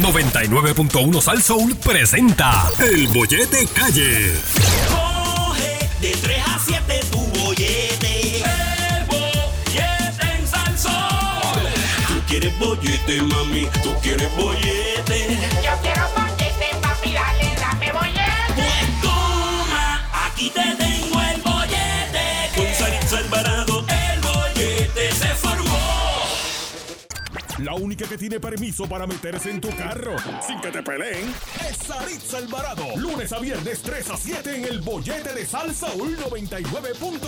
99.1 Sal Soul presenta El Bollete Calle. Coge de 3 a 7 tu bollete. El bollete en Salsón. Tú quieres bollete, mami. Tú quieres bollete. Yo quiero bollete, papi, dale, dame bollete. Pues toma, aquí te La única que tiene permiso para meterse en tu carro sin que te peleen es Saritza Alvarado. Lunes a viernes 3 a 7 en el bollete de Salsa 99.1.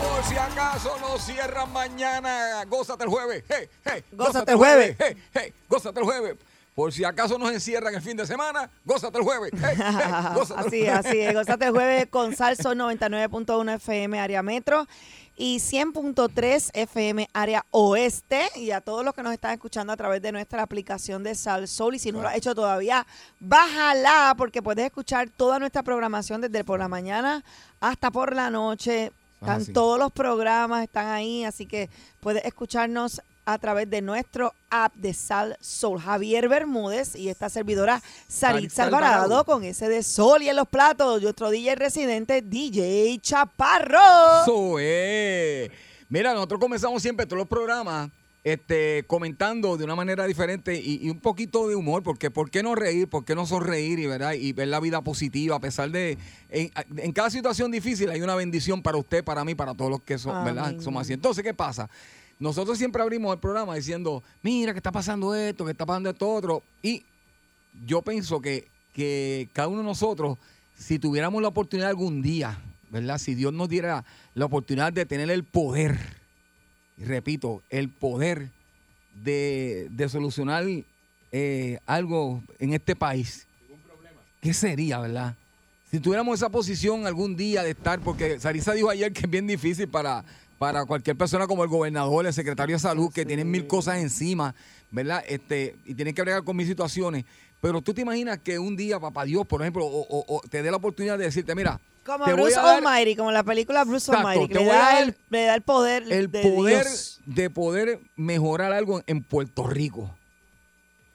Por si acaso no cierran mañana, gózate el jueves. Hey, hey, Gózate el jueves. Hey, hey, gózate el jueves. Por si acaso nos encierran el fin de semana, gózate el jueves. Hey, hey, gózate así es, así es. Gózate el jueves con Salso 99.1 FM área metro y 100.3 FM área oeste. Y a todos los que nos están escuchando a través de nuestra aplicación de Salsol. Y si no lo has hecho todavía, bájala porque puedes escuchar toda nuestra programación desde por la mañana hasta por la noche. Están todos los programas, están ahí, así que puedes escucharnos a través de nuestro app de Sal Soul. Javier Bermúdez y esta servidora Saritza Alvarado con ese de sol y en los platos. Nuestro DJ residente, DJ Chaparro. Mira, nosotros comenzamos siempre todos los programas este, comentando de una manera diferente y, y un poquito de humor, porque ¿por qué no reír? ¿Por qué no sonreír y, ¿verdad? y ver la vida positiva? A pesar de, en, en cada situación difícil hay una bendición para usted, para mí, para todos los que son, ¿verdad? Somos así. Entonces, ¿qué pasa? Nosotros siempre abrimos el programa diciendo, mira, que está pasando esto, que está pasando esto otro. Y yo pienso que, que cada uno de nosotros, si tuviéramos la oportunidad algún día, ¿verdad? Si Dios nos diera la oportunidad de tener el poder, y repito, el poder de, de solucionar eh, algo en este país, ¿qué sería, verdad? Si tuviéramos esa posición algún día de estar, porque Sarisa dijo ayer que es bien difícil para, para cualquier persona como el gobernador, el secretario de salud, que tienen mil cosas encima, ¿verdad? Este, y tienen que bregar con mil situaciones. Pero tú te imaginas que un día, papá Dios, por ejemplo, o, o- o te dé la oportunidad de decirte, mira, Como te Bruce dar Almighty, como la película Bruce Exacto, Almighty, que le da, el, le da el poder el de poder Dios. de poder mejorar algo en Puerto Rico.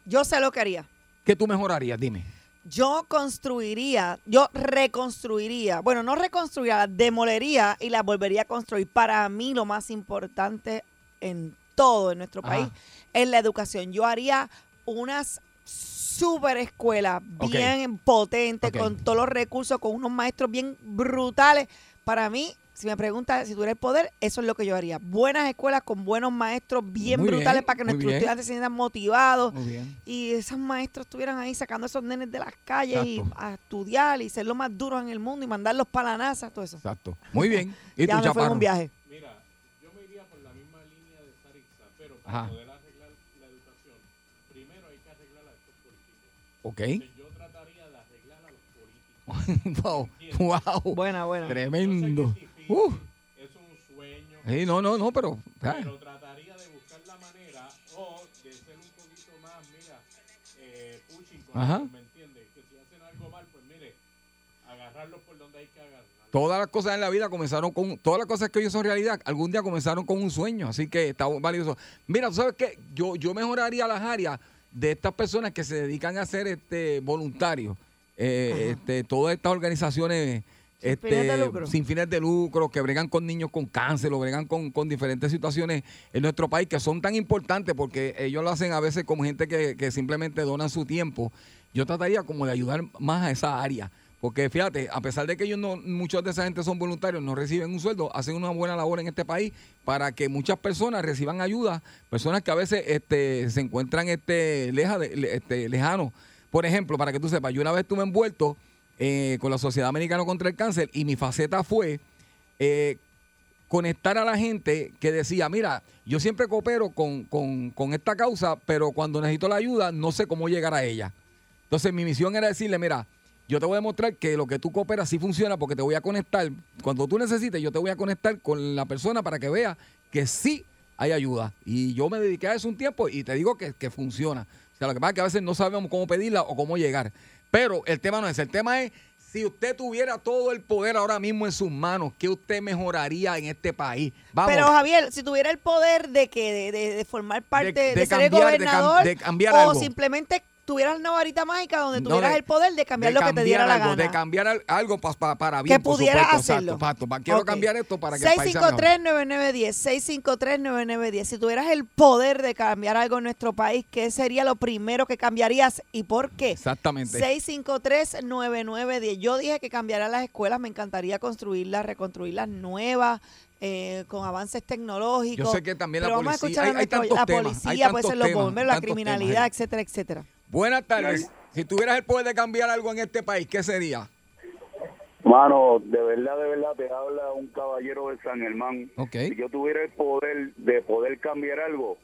Yo sé lo que haría. ¿Qué tú mejorarías? Dime. Yo construiría, yo reconstruiría, bueno, no reconstruiría, la demolería y la volvería a construir. Para mí lo más importante en todo en nuestro Ajá. país es la educación. Yo haría unas super escuelas Ok. bien potentes, con todos los recursos, con unos maestros bien brutales. Para mí, si me preguntas si tuviera el poder, eso es lo que yo haría. Buenas escuelas con buenos maestros bien Muy brutales bien, para que nuestros bien. estudiantes se sientan motivados Muy bien. y esos maestros estuvieran ahí sacando a esos nenes de las calles y Exacto. a estudiar y ser los más duros en el mundo y mandarlos para la NASA, todo eso. Exacto. Muy bien. ¿Y ya tú, me fue en un viaje. Mira, yo me iría por la misma línea de Saritza, pero Ajá. para poder arreglar la educación, primero hay que arreglar a estos políticos. Ok. Entonces, yo trataría de arreglar a los políticos. wow. Wow. Buena, buena. Tremendo. Uh. es un sueño, Sí, no, no, no, pero. ah, pero trataría de buscar la manera o de ser un poquito más, mira, eh, pushing con Ajá. ellos, ¿me entiendes? Que si hacen algo mal, pues mire, agarrarlos por donde hay que agarrarlos. Todas las cosas en la vida comenzaron con. Todas las cosas que hoy son realidad, algún día comenzaron con un sueño. Así que está valioso. Mira, tú sabes que yo, yo mejoraría las áreas de estas personas que se dedican a ser este voluntarios. Eh, este, todas estas organizaciones. Sin este, fines de lucro. sin fines de lucro, que bregan con niños con cáncer, o bregan con, con diferentes situaciones en nuestro país que son tan importantes porque ellos lo hacen a veces como gente que, que simplemente donan su tiempo. Yo trataría como de ayudar más a esa área. Porque fíjate, a pesar de que ellos no, muchos de esa gente son voluntarios, no reciben un sueldo, hacen una buena labor en este país para que muchas personas reciban ayuda, personas que a veces este, se encuentran este, leja de- este, lejanos. Por ejemplo, para que tú sepas, yo una vez estuve envuelto eh, con la Sociedad Americana contra el Cáncer y mi faceta fue eh, conectar a la gente que decía, mira, yo siempre coopero con, con- esta causa, pero cuando necesito la ayuda no sé cómo llegar a ella. Entonces mi misión era decirle, mira, yo te voy a demostrar que lo que tú cooperas sí funciona porque te voy a conectar. Cuando tú necesites, yo te voy a conectar con la persona para que vea que sí hay ayuda. Y yo me dediqué a eso un tiempo y te digo que, que funciona. O sea, lo que pasa es que a veces no sabemos cómo pedirla o cómo llegar. Pero el tema no es, el tema es Si usted tuviera todo el poder ahora mismo en sus manos, ¿qué usted mejoraría en este país? Vamos. Pero Javier, si tuviera el poder de que de, de- de formar parte, de, de ser el cambiar- de cam- gobernador, de cambiar o algo. simplemente tuvieras una varita mágica donde No, tuvieras de- el poder de cambiar de lo que te diera la algo, gana. De cambiar al- algo pa- pa- para bien, que por pudiera supuesto, hacerlo. Exacto. Pa- Quiero Ok. cambiar esto para que el país sea mejor. 653-9910, 653-9910. Si tuvieras el poder de cambiar algo en nuestro país, ¿qué sería lo primero que cambiarías y por qué? Exactamente. 653-9910. Yo dije que cambiara las escuelas, me encantaría construirlas, reconstruirlas nuevas, eh, con avances tecnológicos. Yo sé que también la policía- hay- hay nuestro- tantos la temas, hay policía, puede ser los bomberos, la temas, criminalidad, etcétera, etcétera. Buenas tardes. Si tuvieras el poder de cambiar algo en este país, ¿qué sería? Mano, de verdad, de verdad, te habla un caballero de San Germán. Ok. Si yo tuviera el poder de poder cambiar algo,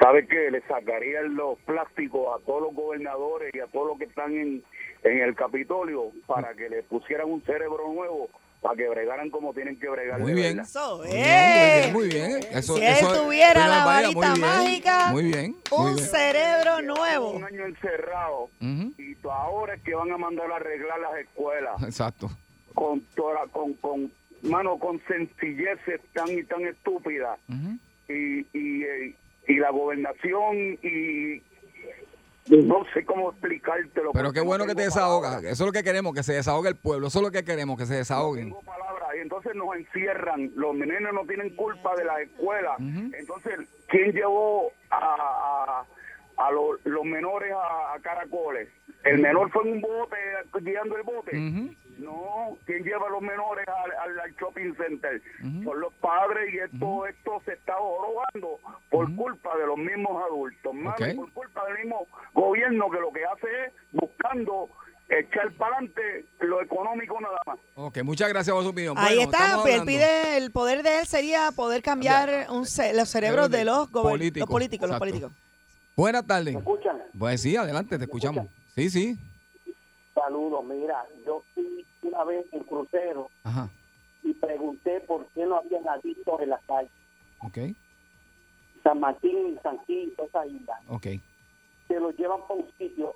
¿sabes qué? Le sacarían los plásticos a todos los gobernadores y a todos los que están en, en el Capitolio para que le pusieran un cerebro nuevo, para que bregaran como tienen que bregar. Muy de bien. verdad. Eso Muy bien, muy bien. Eso, si eso- él tuviera la muy varita bien, mágica, Muy bien. muy un bien. cerebro nuevo. Un año encerrado Ujú, y to- ahora es que van a mandar a arreglar las escuelas Exacto. con toda, con, con, mano, con sencilleces tan y tan estúpidas. Y, y, eh, y la gobernación y no sé cómo explicártelo. Pero qué no bueno que te desahogas. palabras. Eso es lo que queremos, que se desahogue el pueblo. Eso es lo que queremos, que se No desahoguen. tengo palabras. Y entonces nos encierran. Los nenes no tienen culpa de la escuela. Ujú. Entonces, ¿quién llevó a, a, a los, los menores a, a caracoles? El menor fue en un bote guiando el bote. Ujú. No, ¿quién lleva a los menores al, al- al shopping center? Ujú. Son los padres y esto esto se está jorobando por culpa de los mismos adultos, mano, por culpa del mismo gobierno que lo que hace es buscando echar para adelante lo económico nada más. Ok, muchas gracias por su opinión. Ahí Bueno, está, él pide, el poder de él sería poder cambiar un ce- los cerebros de los, Políticos, los políticos, los políticos. Buenas tardes. Escuchan, Pues sí, adelante, te escuchamos. Sí, sí. Saludos, mira, yo una vez en crucero Ajá. y pregunté por qué no habían adictos en las calles. Ok, San Martín y San toda esa isla. ok. Se los llevan para un sitio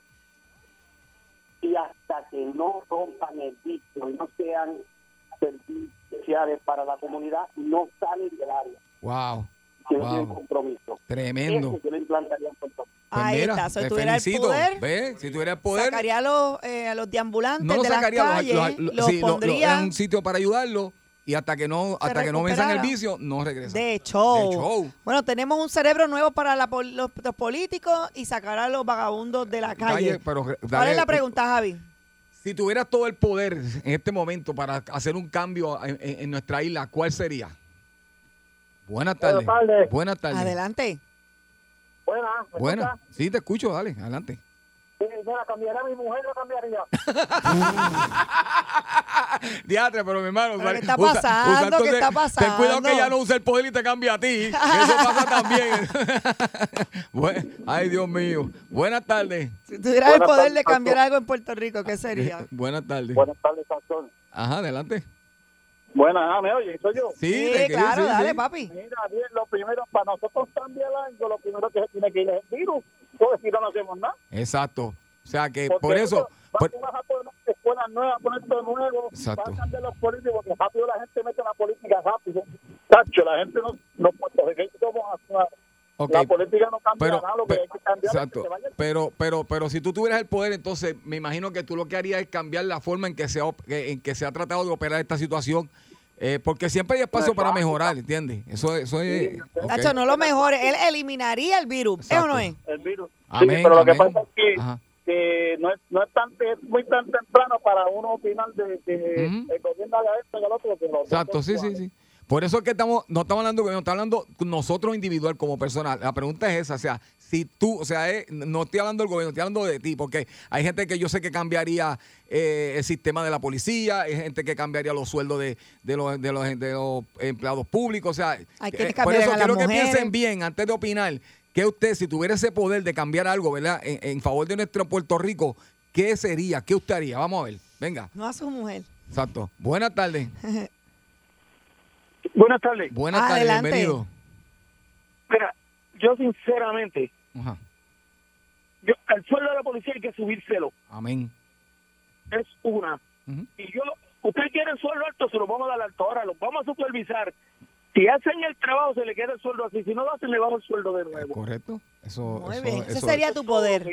y hasta que no rompan el vicio y no sean servicios sociales para la comunidad, no salen del área. Wow. Que no tienen Wow. compromiso. Tremendo. Eso yo implantaría. Pues Ahí mira, está, si te tuviera el poder, ¿Ves? Si tuviera el poder, sacaría a los, eh, a los deambulantes no lo de las sacaría, los- calles, los, los, los- sí, lo- lo- pondría en un sitio para ayudarlo y hasta que no hasta que no venzan el vicio, no regresan. de show. Bueno, tenemos un cerebro nuevo para la los, los políticos y sacar a los vagabundos de la calle. Calle, pero re- ¿Cuál es la pregunta, Javi? Si tuvieras todo el poder en este momento para hacer un cambio en, en- en nuestra isla, ¿cuál sería? Buenas tardes. Buenas tardes. Buenas tardes. Adelante. Buena, ¿me Buenas. escuchas? Sí, te escucho, dale, adelante. Sí, mira, cambiaría a mi mujer, lo cambiaría. Diatre, pero mi hermano. ¿Pero qué está usa- pasando? usa ¿Qué está Ten cuidado que pasando? ella no use el poder y te cambie a ti. Eso pasa también. Buen- Ay, Dios mío. Buenas tardes. Si tuvieras el poder tardes, de cambiar algo en Puerto Rico, ¿qué sería? Buenas tardes. Buenas tardes, Sazón. Ajá, adelante. Buenas, ah, ¿me oye? Soy yo. Sí, claro, sí, dale, sí. papi. Mira, bien, lo primero, para nosotros cambiar algo, lo primero que se tiene que ir es el virus. Porque si no, no hacemos nada. Exacto. O sea que Porque por eso. vas- por- vas a poner escuelas nuevas, poner todo nuevo, Exacto. vas a cambiar los políticos, porque rápido la gente mete la política rápido. Tacho, la gente no, no puertorriqueños somos así, ok, La política no cambia pero, nada, lo que pe- hay que cambiar es que exacto. se vaya Pero, pero, pero si tú tuvieras el poder, entonces me imagino que tú lo que harías es cambiar la forma en que se ha, en que se ha tratado de operar esta situación. eh, porque siempre hay espacio para mejorar, ¿entiendes? Eso, eso es. ok. Nacho, no lo mejore. Él eliminaría el virus. ¿Es o no es? el virus. Amén, sí, pero lo que amén. pasa es que, que no, es, no es, tan, es muy tan temprano para uno opinar de que Ujú. el gobierno haga esto y el otro. Que los Exacto, sí, sí, sí. Por eso es que estamos, no estamos hablando, no estamos hablando nosotros individual como persona. La pregunta es esa, o sea, si tú, o sea, no estoy hablando del gobierno, estoy hablando de ti, porque hay gente que yo sé que cambiaría eh, el sistema de la policía, hay gente que cambiaría los sueldos de, de, los, de, los, de los empleados públicos, o sea, Hay que eh, por eso a quiero que mujeres. piensen bien antes de opinar, que usted, si tuviera ese poder de cambiar algo, ¿verdad? En, en favor de nuestro Puerto Rico, ¿qué sería? ¿Qué usted haría? Vamos a ver, venga, No a su mujer. exacto. Buenas tardes. Buenas tardes. Buenas tardes, Adelante. bienvenido. Mira, yo sinceramente, Ajá. yo, el sueldo de la policía hay que subírselo. Amén. Es una. Y yo, usted quiere el sueldo alto, se lo vamos a dar alto. Ahora lo vamos a supervisar. Si hacen el trabajo, se le queda el sueldo así. Si no lo hacen, le bajo el sueldo de nuevo. Correcto. Eso, Muy eso- bien. Ese eso- sería tu poder.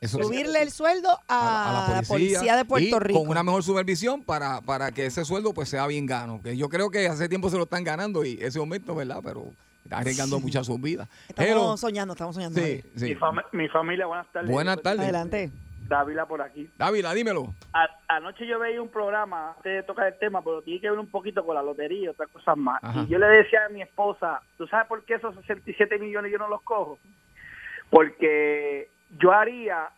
Eso- Subirle el sueldo a, a la policía de Puerto y Rico. con una mejor supervisión para, para que ese sueldo pues sea bien gano. Que yo creo que hace tiempo se lo están ganando y ese aumento, ¿verdad? Pero está arriesgando Sí. muchas sus vidas. Estamos Hello. soñando, estamos soñando. Sí, sí. Mi, fami- mi familia, buenas tardes. Buenas tardes. Adelante. Dávila por aquí. Dávila, dímelo. A- anoche yo veía un programa, antes de tocar el tema, pero tiene que ver un poquito con la lotería y otras cosas más. Ajá. Y yo le decía a mi esposa, ¿tú sabes por qué esos 67 millones yo no los cojo? Porque yo haría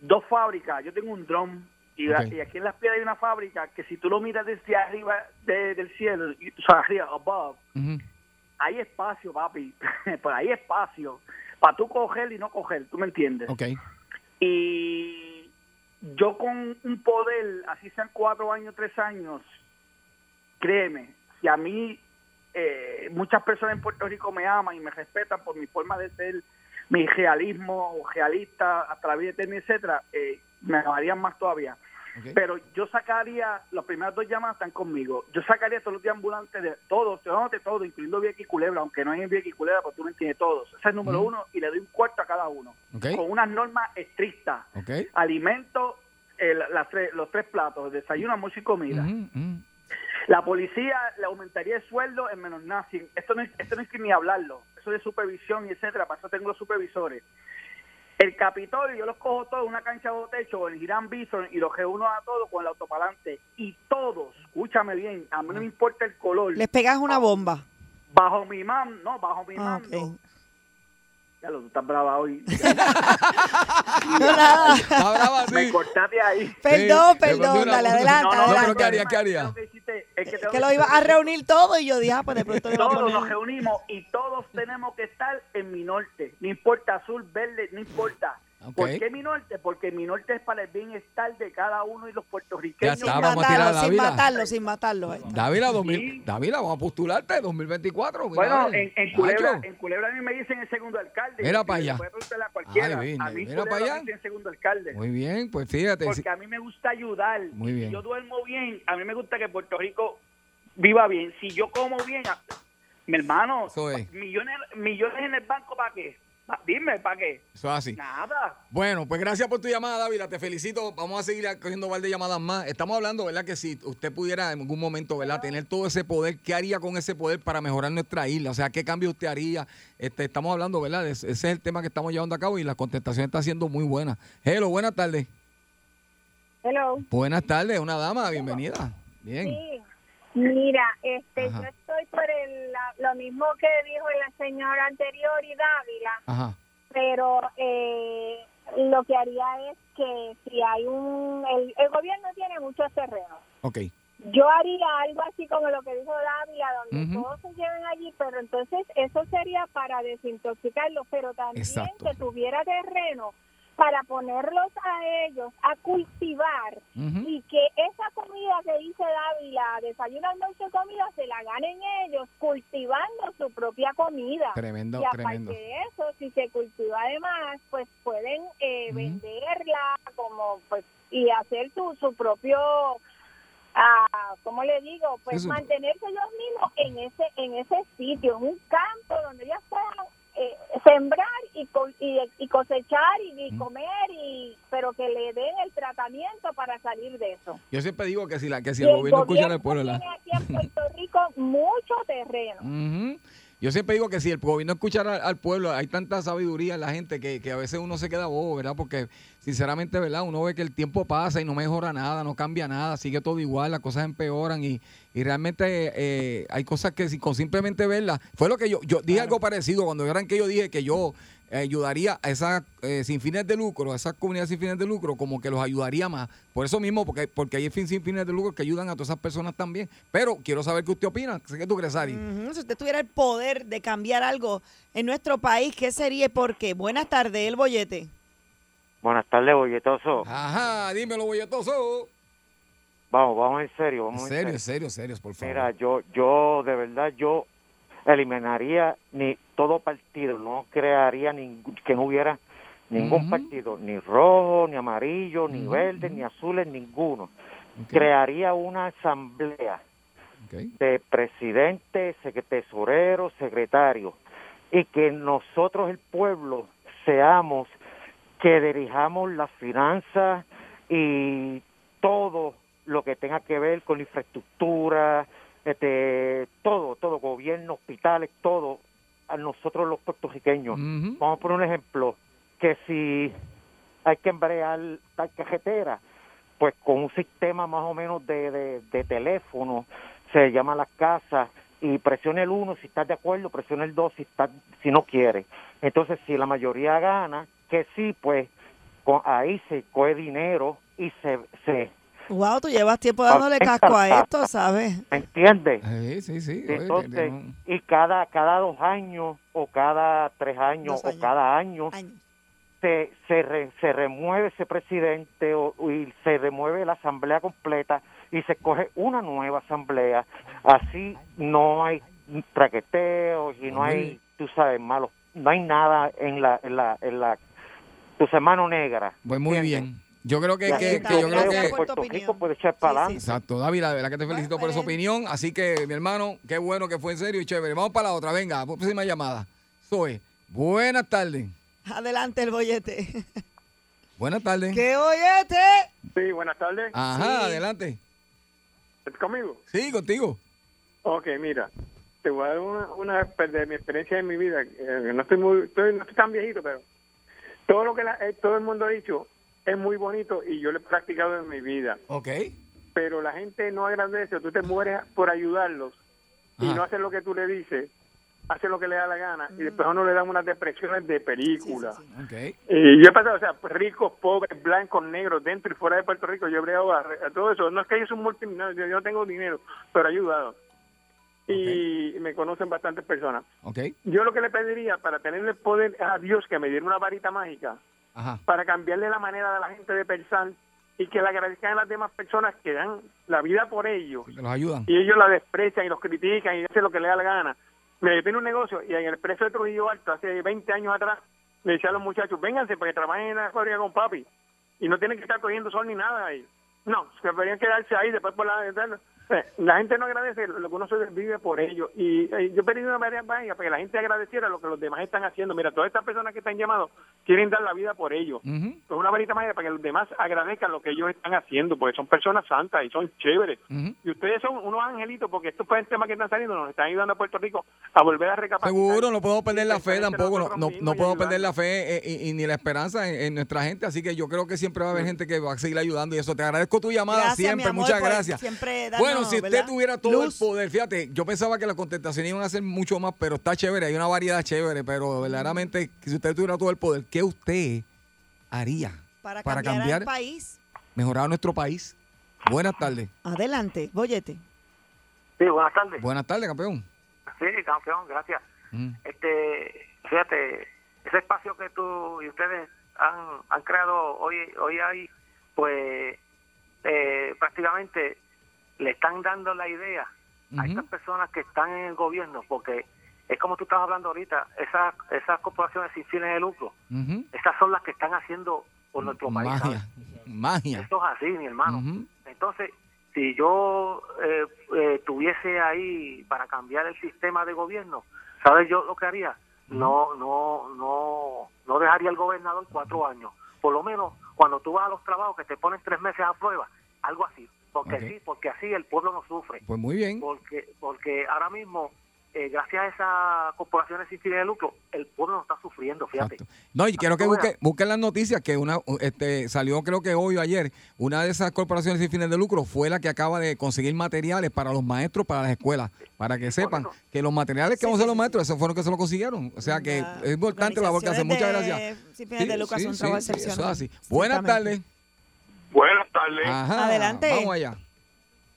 dos fábricas. Yo tengo un dron y, aquí en Las Piedras hay una fábrica que si tú lo miras desde arriba de- del cielo, o sea, arriba, above, hay espacio, papi. pues hay espacio para tú coger y no coger, ¿tú me entiendes? Ok. Y yo con un poder, así sean cuatro años, tres años, créeme, si a mí eh, muchas personas en Puerto Rico me aman y me respetan por mi forma de ser, mi realismo, realista, la vida eterna, etcétera, eh, me amarían más todavía. Pero yo sacaría, las primeras dos llamadas están conmigo, yo sacaría todos los días ambulantes de todos, te de todo, incluyendo Vieques y Culebra, aunque no hay en Vieques y Culebra, porque tú me entiendes todos. Ese es el número uno y le doy un cuarto a cada uno, con unas normas estrictas. Alimento, la- las tres- los tres platos, desayuno, almuerzo y comida. La policía le aumentaría el sueldo en menos nothing. Esto no es, esto no es que ni hablarlo. Eso de supervisión y etcétera. Para eso tengo los supervisores. El Capitolio, yo los cojo todos en una cancha de techo, en Girán Bison, y los reúno a todos con el autopalante. Y todos, escúchame bien, a mí no me importa el color. Les pegas una bomba. Bajo mi mando, no, bajo mi Ah, mando. ok. Ya lo, tú estás brava hoy. No, nada. Está brava, sí. Me cortaste ahí. Perdón, Sí, perdón, dale, adelante, No, no, pero adelante. ¿qué haría? ¿Qué haría? Lo que lo ibas a reunir todo y yo dije, ah, pues de pronto Todos nos reunimos y todos tenemos que estar en mi norte. No importa azul, verde, no importa. Ok. ¿Por qué mi norte? Porque mi norte es para el bienestar de cada uno y los puertorriqueños. Ya Sin está, vamos a tirar a matarlo, sin matarlo, sin matarlo. eh. Dávila, 2000, Dávila, vamos a postularte 2024. mira, Bueno, en, en, Culebra, en Culebra a mí me dicen el segundo alcalde. Mira Y pa' allá. puede preguntarle a cualquiera. Ay, a mí mira Culebra pa' allá. me dicen el segundo alcalde. Muy bien, pues fíjate. Porque a mí me gusta ayudar. Muy bien. Si yo duermo bien, a mí me gusta que Puerto Rico viva bien. Si yo como bien, mi hermano, es. millones, millones en el banco, ¿para qué? Pa- Dime, ¿para qué? Eso es así. Nada. Bueno, pues gracias por tu llamada, Dávila. Te felicito. Vamos a seguir cogiendo un par de llamadas más. Estamos hablando, ¿verdad? Que si usted pudiera en algún momento, ¿verdad? Tener todo ese poder, ¿qué haría con ese poder para mejorar nuestra isla? O sea, ¿qué cambio usted haría? Este, estamos hablando, ¿verdad? Ese ese es el tema que estamos llevando a cabo y la contestación está siendo muy buena. Hello, buenas tardes. Hello. Buenas tardes, una dama, bienvenida. Bien. Sí. Mira, este, Ajá. yo estoy por el, la- lo mismo que dijo la señora anterior y Dávila, Ajá. pero eh, lo que haría es que si hay un... El, el gobierno tiene muchos terrenos. Yo haría algo así como lo que dijo Dávila, donde todos se lleven allí, pero entonces eso sería para desintoxicarlos, pero también Exacto. que tuviera terreno para ponerlos a ellos a cultivar y que esa comida que dice Dávila, desayuno, almuerzo y comida, se la ganen ellos cultivando su propia comida. Tremendo, y aparte tremendo. de eso, si se cultiva además, pues pueden eh, venderla como pues y hacer su, su propio ah, ¿cómo le digo? Pues mantenerse ellos mismos en ese en ese sitio, en un campo donde ellos puedan eh, sembrar y, co- y, y cosechar y, y comer y pero que le den el tratamiento para salir de eso. Yo siempre digo que si, la, que si el gobierno escuchara al pueblo, tiene la- aquí en Puerto Rico mucho terreno. Yo siempre digo que si el gobierno escuchara al, al pueblo, hay tanta sabiduría en la gente que, que a veces uno se queda bobo, ¿verdad? Porque sinceramente, ¿verdad? Uno ve que el tiempo pasa y no mejora nada, no cambia nada, sigue todo igual, las cosas empeoran y, y realmente eh, hay cosas que si con simplemente verlas, fue lo que yo, yo dije algo parecido cuando eran que yo dije que yo ayudaría a esas eh, sin fines de lucro, a esas comunidades sin fines de lucro, como que los ayudaría más. Por eso mismo, porque, porque hay fin sin fines de lucro que ayudan a todas esas personas también. Pero quiero saber qué usted opina. ¿Qué tú crees, Ari? Si usted tuviera el poder de cambiar algo en nuestro país, ¿qué sería y por qué? Buenas tardes, el bollete. Buenas tardes, bolletoso. Ajá, dímelo, bolletoso. Vamos, vamos en serio, En vamos serio, en serio, en serio, por favor. Mira, yo, yo de verdad, yo eliminaría ni todo partido, no crearía ningún, que no hubiera ningún partido, ni rojo, ni amarillo, ni verde, ni azules, ninguno. crearía una asamblea de presidente, tesorero, secretario, y que nosotros, el pueblo, seamos que dirijamos las finanzas y todo lo que tenga que ver con la infraestructura, este, todo, todo, gobierno, hospitales, todo, a nosotros los puertorriqueños. Vamos a poner un ejemplo, que si hay que embrear tal carretera, pues con un sistema más o menos de, de, de teléfono, se llama a las casas y presione el uno si estás de acuerdo, presione el dos si, está, si no quiere. Entonces, si la mayoría gana, que sí, pues con- ahí se coge dinero y se, se Wow, tú llevas tiempo dándole casco a esto, ¿sabes? ¿me entiendes? Sí, sí, sí. Entonces, y cada, cada dos años o cada tres años. o cada año, se, se, re- se remueve ese presidente o, y se remueve la asamblea completa y se coge una nueva asamblea. Así no hay traqueteos y no hay, tú sabes, malos, no hay nada en la, en la, en la, tu semana negra. Pues muy bien. Yo creo que, que- que yo creo que Puerto Rico puede echar para adelante. Exacto, David, la verdad que te felicito por esa opinión. Así que, mi hermano, qué bueno que fue en serio y chévere. Vamos para la otra, venga, próxima llamada. Soy. Buenas tardes. Adelante el bollete. Buenas tardes. ¡Qué bollete! Sí, buenas tardes. Ajá, adelante. ¿Estás conmigo? Sí, contigo. Ok, mira, te voy a dar una, una exper- de mi experiencia en mi vida. eh, no estoy muy, estoy, no estoy tan viejito, pero todo lo que la- eh, todo el mundo ha dicho es muy bonito y yo lo he practicado en mi vida. Ok. Pero la gente no agradece, tú te mueres por ayudarlos y Ajá. no hacen lo que tú le dices, hace lo que le da la gana y después a uno le dan unas depresiones de película. Ok. Y yo he pasado, o sea, ricos, pobres, blancos, negros, dentro y fuera de Puerto Rico, yo he bregado a, a todo eso. No es que yo soy un multimillonario, yo no tengo dinero, pero he ayudado. Y me conocen bastantes personas. Ok. Yo lo que le pediría para tener el poder a Dios que me diera una varita mágica, Ajá. para cambiarle la manera de la gente de pensar y que le agradezcan a las demás personas que dan la vida por ellos Que los ayudan. y ellos la desprecian y los critican y hacen lo que le da la gana. Mira, yo tengo un negocio y en el precio de Trujillo Alto, hace 20 años atrás, le decía a los muchachos, vénganse porque trabajen en la fábrica con papi y no tienen que estar cogiendo sol ni nada ahí. No, se deberían quedarse ahí después por la... La gente no agradece lo que uno se vive por ellos. Y eh, yo pedí una varias mágica para que la gente agradeciera lo que los demás están haciendo. Mira, todas estas personas que están llamados quieren dar la vida por ellos. Pues una varita mágica para que los demás agradezcan lo que ellos están haciendo, porque son personas santas y son chéveres. Y ustedes son unos angelitos, porque estos pues, temas que están saliendo nos están ayudando a Puerto Rico a volver a recapacitar. Seguro, no podemos perder la fe tampoco, no, no, podemos perder la fe eh, y, y ni la esperanza en, en nuestra gente, así que yo creo que siempre va a haber gente que va a seguir ayudando y eso. Te agradezco tu llamada Gracias, siempre, amor, muchas gracias. siempre darnos, Bueno, si usted ¿verdad? tuviera todo Luz. el poder, fíjate, yo pensaba que las contestaciones iban a ser mucho más, pero está chévere, hay una variedad chévere, pero verdaderamente, si usted tuviera todo el poder, ¿qué usted haría Para cambiar, al país. mejorar nuestro país? Buenas tardes. Adelante, bollete. Sí, buenas tardes. Buenas tardes, campeón. Sí, campeón, gracias. Mm. Este, fíjate, ese espacio que tú y ustedes han, han creado hoy, hoy hay, pues eh, prácticamente le están dando la idea a estas personas que están en el gobierno, porque es como tú estabas hablando ahorita, esas, esas corporaciones sin fines de lucro, Ujú. esas son las que están haciendo por nuestro país. ¿sabes? Magia, magia. Esto es así, mi hermano. Entonces, si yo eh, eh, tuviese ahí para cambiar el sistema de gobierno, ¿sabes yo lo que haría? No, no, no, no dejaría al gobernador cuatro años. Por lo menos cuando tú vas a los trabajos que te ponen tres meses a prueba, algo así. Porque sí, porque así el pueblo no sufre. Pues muy bien. Porque, porque ahora mismo, eh, gracias a esas corporaciones sin fines de lucro, el pueblo no está sufriendo, fíjate. No, y quiero que Ahora- busque, busquen las noticias que una este salió creo que hoy o ayer, una de esas corporaciones sin fines de lucro fue la que acaba de conseguir materiales para los maestros para las escuelas, para que sepan que los materiales que Sí, vamos a sí, hacer los maestros, esos fueron los que se lo consiguieron. O sea que La- es importante la labor que hacen. Muchas gracias. sin fines de lucro un trabajo eso excepcional. es así. Buenas tardes. Buenas tardes. Ajá. Adelante. Vamos allá.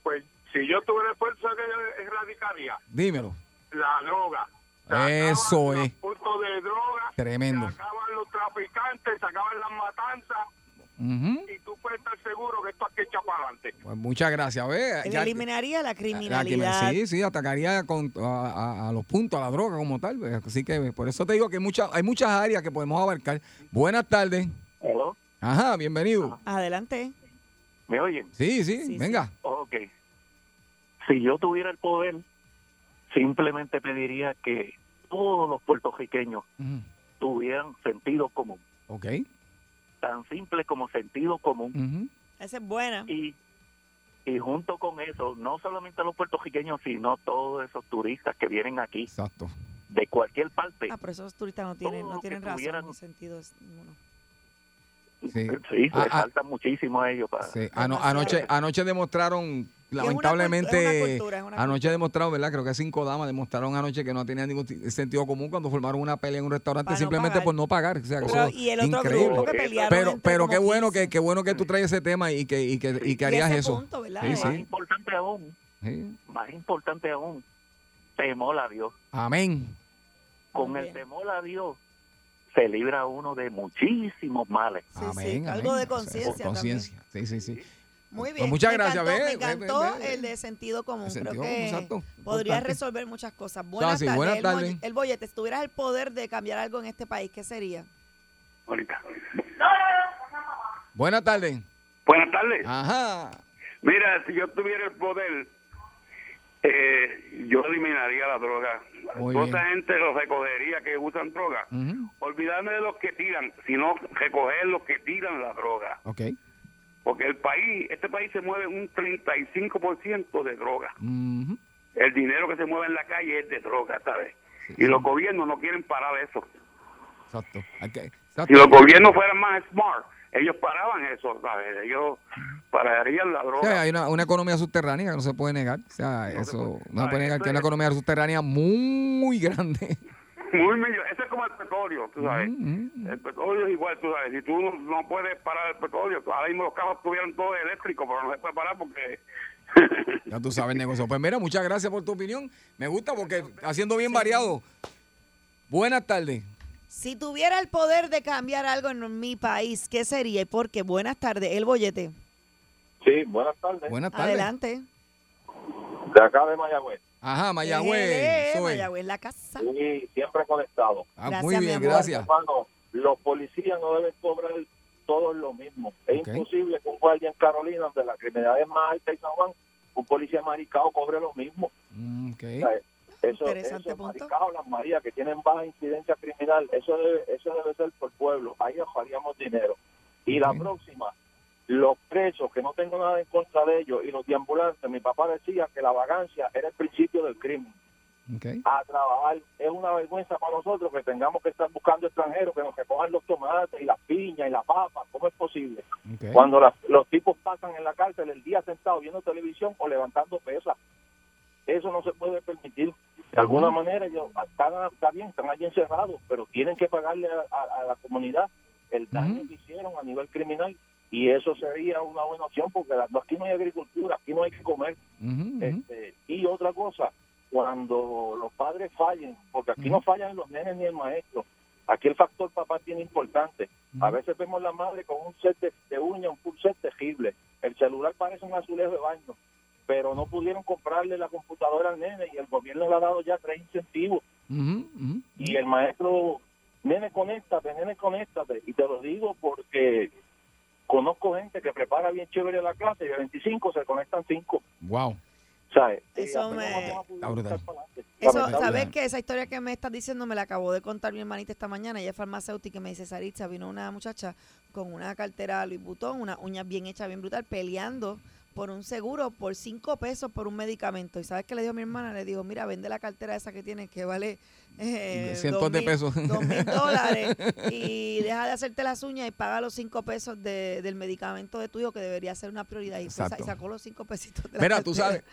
Pues si yo tuviera fuerza que erradicaría Dímelo. la droga. Eso es Punto de droga. tremendo. Sacaban los traficantes, sacaban las matanzas Ujú. y tú puedes estar seguro que esto aquí echa para adelante. Pues muchas gracias. Ve, ya- eliminaría la criminalidad. sí, sí, atacaría con, a, a- a los puntos, a la droga como tal. ve. Así que por eso te digo que hay, mucha- hay muchas áreas que podemos abarcar. Buenas tardes. Ajá, bienvenido. Adelante. ¿Me oyen? Sí, sí, venga. Ok. Si yo tuviera el poder, simplemente pediría que todos los puertorriqueños tuvieran sentido común. Ok. Tan simple como sentido común. Esa es buena. Y, y junto con eso, no solamente los puertorriqueños, sino todos esos turistas que vienen aquí Exacto. de cualquier parte. Ah, pero esos turistas no tienen, no tienen razón tuvieran- sentido. es- ninguno. Sí. Sí, Ah, le ah, falta muchísimo a ellos para... Sí, ano- anoche, anoche demostraron, lamentablemente, es una cultura, es una anoche demostraron, ¿verdad? Creo que cinco damas demostraron anoche que no tenían ningún ti- sentido común cuando formaron una pelea en un restaurante no simplemente pagar. por no pagar. O sea, que Pero, eso y el otro increíble. grupo que pelearon pero pero qué bueno que qué bueno que tú traes ese tema y que y que, y que harías eso. punto, ¿verdad? Sí, Más importante aún, Sí. más importante aún, temor a Dios. Amén. Con el temor a Dios se libra uno de muchísimos males. Amén. algo amén. de conciencia Conciencia. Sí, sí, sí. Muy Pues bien. muchas me gracias, encantó, ve, Me ve, ve, encantó ve. el de sentido común. El Creo sentido que exacto. podría Importante. resolver muchas cosas. Buenas sí, tardes. buenas el, tardes. Molle- el bollete, si tuvieras el poder de cambiar algo en este país, ¿qué sería? Ahorita. Buenas tardes. Buenas tardes. Ajá. Mira, si yo tuviera el poder, eh, yo eliminaría la droga. Muy Toda esa gente los recogería que usan droga. Ujú. Olvidarme de los que tiran, sino recoger los que tiran la droga. Porque el país, este país se mueve un 35% de droga. El dinero que se mueve en la calle es de droga, ¿sabes? Y los gobiernos no quieren parar eso. Exacto. Que- Si exacto. los gobiernos fueran más smart, ellos paraban eso, ¿sabes? Ellos pararían la O droga. sea, hay una, una economía subterránea que no se puede negar. O sea, eso no se puede negar que hay una economía subterránea muy grande. Muy millo- Eso es como el petróleo, tú sabes. El petróleo es igual, tú sabes. Si tú no, no puedes parar el petróleo, ahora mismo los carros estuvieran todos eléctricos, pero no se puede parar porque... Ya tú sabes negocio. Pues mira, muchas gracias por tu opinión. Me gusta porque haciendo bien variado. Buenas tardes. Si tuviera el poder de cambiar algo en mi país, ¿qué sería y por qué? Buenas tardes, el bollete. Sí, buenas tardes. Buenas tardes. Adelante. De acá de Mayagüez. Ajá, Mayagüez. Eh. Mayagüez, la casa. Sí, siempre conectado. Ah, Gracias, muy bien, mi amor. gracias. Hermano, los policías no deben cobrar todos lo mismo. Es imposible que un guardia en Carolina, donde la criminalidad es más alta y San Juan, un policía maricado cobre lo mismo. Mm, ok. O sea, Eso, Interesante eso punto. maricao, las Marías que tienen baja incidencia criminal, eso debe, eso debe ser por pueblo. Ahí haríamos dinero. Y la próxima, los presos, que no tengo nada en contra de ellos, y los deambulantes, mi papá decía que la vagancia era el principio del crimen. A trabajar. Es una vergüenza para nosotros que tengamos que estar buscando extranjeros que nos recojan los tomates y las piñas y las papas. ¿Cómo es posible? Cuando las- los tipos pasan en la cárcel el día sentado viendo televisión o levantando pesas. Eso no se puede permitir. De alguna manera, ellos están, está bien, están allí encerrados, pero tienen que pagarle a, a- a la comunidad el daño que hicieron a nivel criminal. Y eso sería una buena opción porque la- aquí no hay agricultura, aquí no hay que comer. Este, y otra cosa, cuando los padres fallen, porque aquí no fallan los nenes ni el maestro, aquí el factor papá bien importante. A veces vemos la madre con un set de, de uña, un full set terrible. El celular parece un azulejo de baño, pero no pudieron comprarle la computadora al nene y el gobierno le ha dado ya tres incentivos. Y el maestro, nene, conéctate, nene, conéctate. Y te lo digo porque conozco gente que prepara bien chévere la clase y de 25 se conectan 5. Wow. ¿Sabes? Eso me-. Eso. ¿sabes qué? Esa historia que me estás diciendo me la acabó de contar mi hermanita esta mañana. Ella es farmacéutica y me dice, Saritza, vino una muchacha con una cartera Louis Vuitton, una uña bien hecha, bien brutal, peleando por un seguro por cinco pesos por un medicamento. ¿Y sabes qué le dijo mi hermana? Le dijo, mira, vende la cartera esa que tienes que vale eh, Cientos dos de mil- pesos. Dos mil dólares y deja de hacerte las uñas y paga los cinco pesos de- del medicamento de tu hijo que debería ser una prioridad. Y, y sacó los cinco pesitos de la Mira, tú cartera. sabes,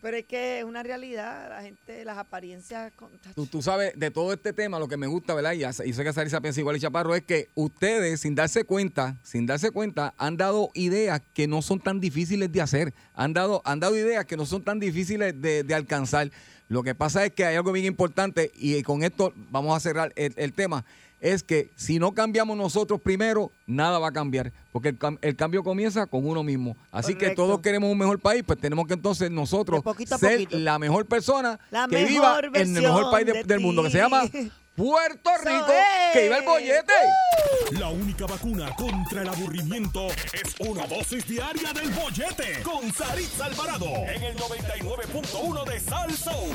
Pero es que es una realidad, la gente, las apariencias... con- tú, tú sabes, de todo este tema, lo que me gusta, ¿verdad? Y, y sé que Sarisa piensa igual y Chaparro, es que ustedes, sin darse cuenta, sin darse cuenta, han dado ideas que no son tan difíciles de hacer. Han dado, han dado ideas que no son tan difíciles de, de alcanzar. Lo que pasa es que hay algo bien importante, y con esto vamos a cerrar el tema, es que si no cambiamos nosotros primero, nada va a cambiar, porque el, cam- el cambio comienza con uno mismo. Así que todos queremos un mejor país, pues tenemos que entonces nosotros ser poquito. la mejor persona La que mejor viva en el mejor país de- de del mundo, que se llama Puerto Rico, que iba el bollete. La única vacuna contra el aburrimiento es una dosis diaria del bollete con Saritza Alvarado en el 99.1 de Sal Soul.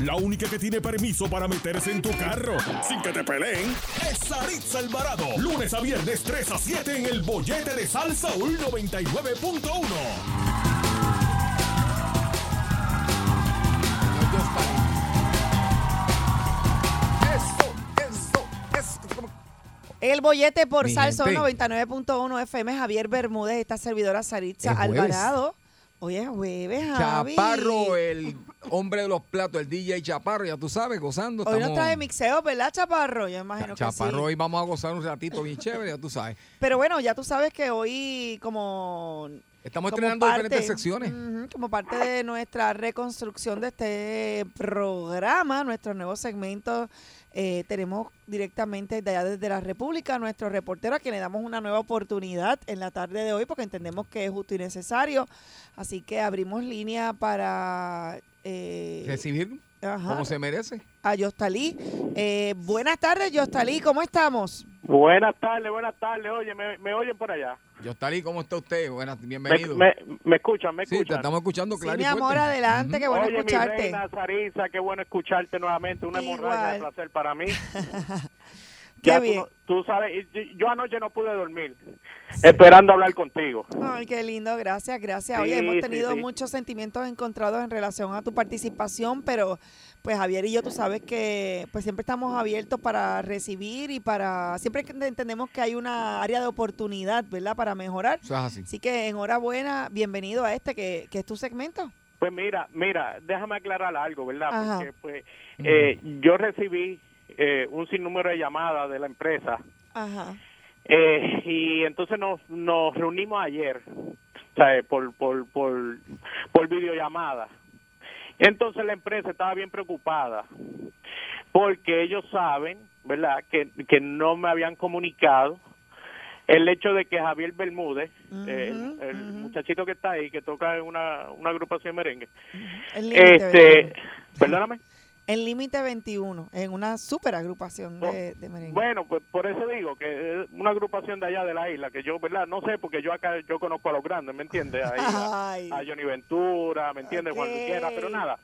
La única que tiene permiso para meterse en tu carro sin que te peleen es Saritza Alvarado. Lunes a viernes 3 a 7 en el bollete de Sal Soul 99.1. El bollete por Mi gente. 99.1 FM, Javier Bermúdez, esta servidora Saritza. Alvarado. Hoy es jueves, Javi. Chaparro, el hombre de los platos, el DJ Chaparro, ya tú sabes, gozando. Hoy nos estamos- trae mixeo, ¿verdad, Chaparro? Yo imagino que Chaparro, sí. hoy vamos a gozar un ratito bien chévere, ya tú sabes. Pero bueno, ya tú sabes que hoy como... Estamos como estrenando parte- diferentes secciones. Como parte de nuestra reconstrucción de este programa, nuestro nuevo segmento, eh, tenemos directamente de allá desde la República nuestro reportero a quien le damos una nueva oportunidad en la tarde de hoy porque entendemos que es justo y necesario. Así que abrimos línea para... eh, Recibir ajá, como se merece. a Yostalí. Eh, buenas tardes, Yostalí, ¿cómo estamos? Buenas tardes, buenas tardes. Oye, ¿me, me oyen por allá? Yo estaré, ¿cómo está usted? Buenas, bienvenido. me, me escuchan, me sí, te escuchan. estamos escuchando Sí, claro mi y amor, fuerte. adelante, qué bueno Oye, mi escucharte. reina Sarisa, qué bueno escucharte nuevamente. Una hemorragia de placer para mí. Qué Ya tú bien. no- Tú, sabes, yo anoche no pude dormir, esperando hablar contigo. Ay, qué lindo, gracias, gracias. Sí, Oye, hemos tenido sí. muchos sentimientos encontrados en relación a tu participación, pero pues Javier y yo, tú sabes que pues siempre estamos abiertos para recibir y para, siempre entendemos que hay una área de oportunidad, ¿verdad? Para mejorar. Eso es así. Así que enhorabuena, bienvenido a este, que, que es tu segmento. Pues mira, mira, déjame aclarar algo, ¿verdad? Ajá. Porque pues eh, yo recibí eh, un sinnúmero de llamadas de la empresa Ajá. eh, y entonces nos, nos reunimos ayer, ¿sabes? Por, por, por, por videollamada. Entonces la empresa estaba bien preocupada porque ellos saben, ¿verdad? Que, que no me habían comunicado el hecho de que Javier Bermúdez, eh, el, el muchachito que está ahí, que toca en una, una agrupación de merengue, este, 21. perdóname. El límite 21, en una super agrupación de, de merengue. Bueno, pues por eso digo que es una agrupación de allá de la isla, que yo, ¿verdad? No sé, porque yo acá yo conozco a los grandes, ¿me entiendes? Ahí, a, a Johnny Ventura, ¿me entiendes? Juan Ok. Luquera, pero nada.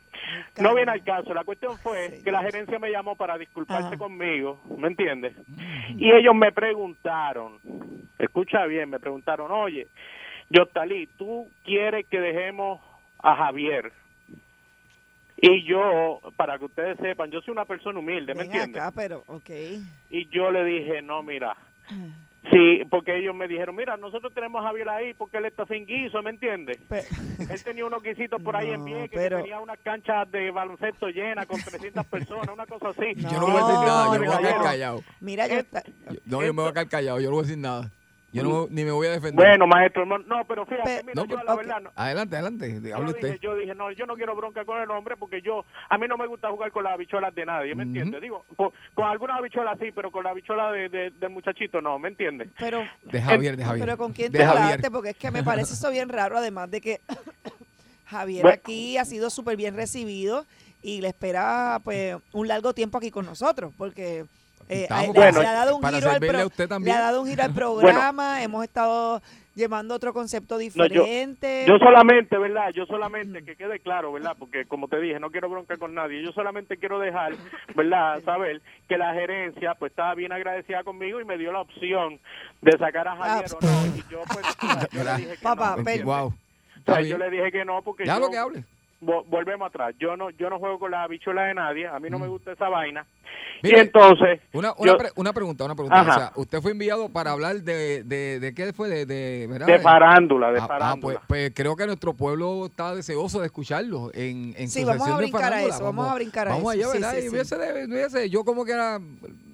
No viene al caso. La cuestión fue que la gerencia me llamó para disculparse conmigo, ¿me entiendes? Y ellos me preguntaron, escucha bien, me preguntaron, oye, Yostalí, ¿tú quieres que dejemos a Javier? Y yo, para que ustedes sepan, yo soy una persona humilde, ¿me Ven entiendes? acá, pero, ok. Y yo le dije, no, mira, sí, porque ellos me dijeron, mira, nosotros tenemos a Javier ahí porque él está sin guiso, ¿me entiendes? Él tenía unos guisitos por ahí en pie, que pero- tenía una cancha de baloncesto llena con 300 personas, una cosa así. Yo no voy a decir nada, yo me voy a quedar callado. Mira, yo, No, yo me voy a quedar callado, yo no voy a decir nada. Yo no, ni me voy a defender. Bueno, maestro, no, no, pero fíjate, mira, No, yo la verdad, no, Adelante, adelante, yo, hable dije, usted. yo dije, no, yo no quiero bronca con el hombre porque yo, a mí no me gusta jugar con las habichuelas de nadie, ¿me entiendes? Digo, con, con algunas habichuelas sí, pero con la habichuela de, de- del muchachito no, ¿me entiendes? Pero, De Javier, de Javier. pero con quién te hablaste, porque es que me parece eso bien raro, además de que Javier Bueno. aquí ha sido súper bien recibido y le espera pues un largo tiempo aquí con nosotros, porque eh, bueno, le, ha dado un para giro al servirle pro- a usted le también. ha dado un giro al programa, hemos estado llevando otro concepto No, yo, diferente. yo solamente, ¿verdad? Yo solamente, que quede claro, ¿verdad? Porque como te dije, no quiero bronca con nadie. Yo solamente quiero dejar, ¿verdad? Saber que la gerencia, pues, estaba bien agradecida conmigo y me dio la opción de sacar a Javier o no. Y yo, pues, yo le dije que Papá, no. pero- Wow. O sea, yo le dije que no porque Ya yo- lo que hable. Vo- volvemos atrás. Yo no yo no juego con la bichuela de nadie. A mí no me gusta esa vaina. Mire, y entonces... Una, una, yo- pre- una pregunta, una pregunta. Ajá. O sea, usted fue enviado para hablar de, de, de qué fue, de, de, ¿verdad? De farándula, de Ah, ah, farándula. pues, pues creo que nuestro pueblo está deseoso de escucharlo en, en Sí, su vamos a de brincar a eso, vamos a brincar a vamos eso. allá, Sí, ¿verdad? sí, sí. yo como que era,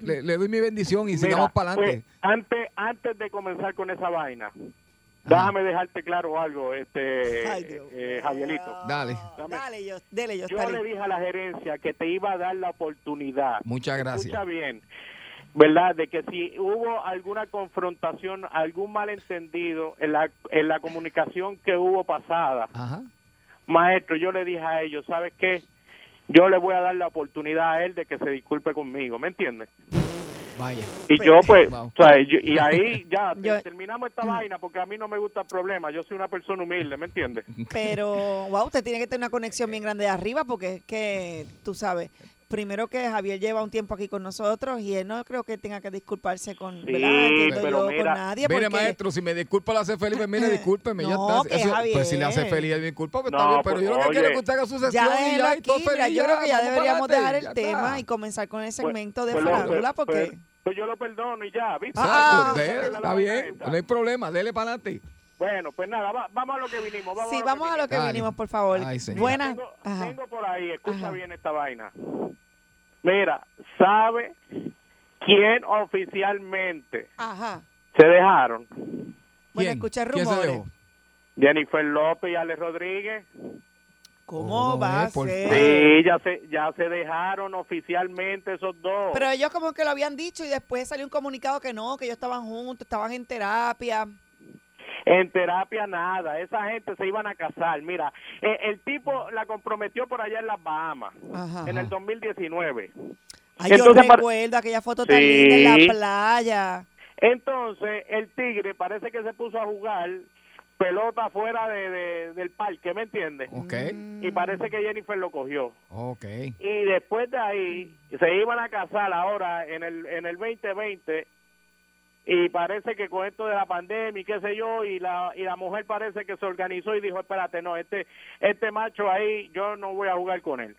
le, le doy mi bendición y Mira, sigamos para adelante. pues, antes, antes de comenzar con esa vaina, déjame dejarte claro algo, este Ay, eh, Javierito. Dale. Dale, yo, dele, yo, Yo le dije a la gerencia que te iba a dar la oportunidad. Muchas gracias. Escucha bien, ¿verdad? De que si hubo alguna confrontación, algún malentendido en la, en la comunicación que hubo pasada, Ajá. maestro, yo le dije a ellos, ¿sabes qué? yo le voy a dar la oportunidad a él de que se disculpe conmigo, ¿me entiendes? Vaya. Y yo pues, Wow. o sea, yo- y ahí ya Yo- terminamos esta vaina porque a mí no me gusta el problema, yo soy una persona humilde, ¿me entiendes? Pero, wow, usted tiene que tener una conexión bien grande de arriba porque es que, tú sabes, primero que Javier lleva un tiempo aquí con nosotros y él no creo que tenga que disculparse con, Sí, pero yo, mira- con nadie. Mire, porque- maestro, si me disculpa, le hace feliz, pues mire, discúlpeme, ya No, está. que Javier. pues si le hace feliz, él disculpa, pues está No, bien, pero pues, yo lo que quiero es oye. que usted haga su sesión Ya y ya, aquí, feliz, mira, yo creo que ya deberíamos dejar el ya tema está. y comenzar con el segmento de Pues, farándula pues, porque... pues, pues yo lo perdono y ya, ¿viste? Ah, dele, está bien, no hay problema, dele para adelante. Bueno, pues nada, va- vamos a lo que vinimos. Vamos Sí, a vamos a lo que vinimos, por favor. Ay. Buenas. Tengo, por ahí, escucha Ajá. bien esta vaina. Mira, ¿sabe quién oficialmente Ajá. se dejaron? Bueno, ¿Quién? escuché ¿Quién se rumores. Jennifer López y Alex Rodríguez. ¿Cómo ¿Cómo va a ser? Sí, ya se, ya se dejaron oficialmente esos dos. Pero ellos como que lo habían dicho y después salió un comunicado que no, que ellos estaban juntos, estaban en terapia. En terapia nada, esa gente se iban a casar. Mira, eh, el tipo la comprometió por allá en las Bahamas Ajá. en el 2019. Ay, Entonces, yo recuerdo aquella foto tan Sí. linda en la playa. Entonces, el tigre parece que se puso a jugar pelota fuera de, de- del parque, ¿me entiendes? Ok, Y parece que Jennifer lo cogió. ok. Y después de ahí, se iban a casar ahora en el, en el 2020 y parece que con esto de la pandemia y qué sé yo, y la, y la mujer parece que se organizó y dijo, espérate, no, este, este macho ahí, yo no voy a jugar con él.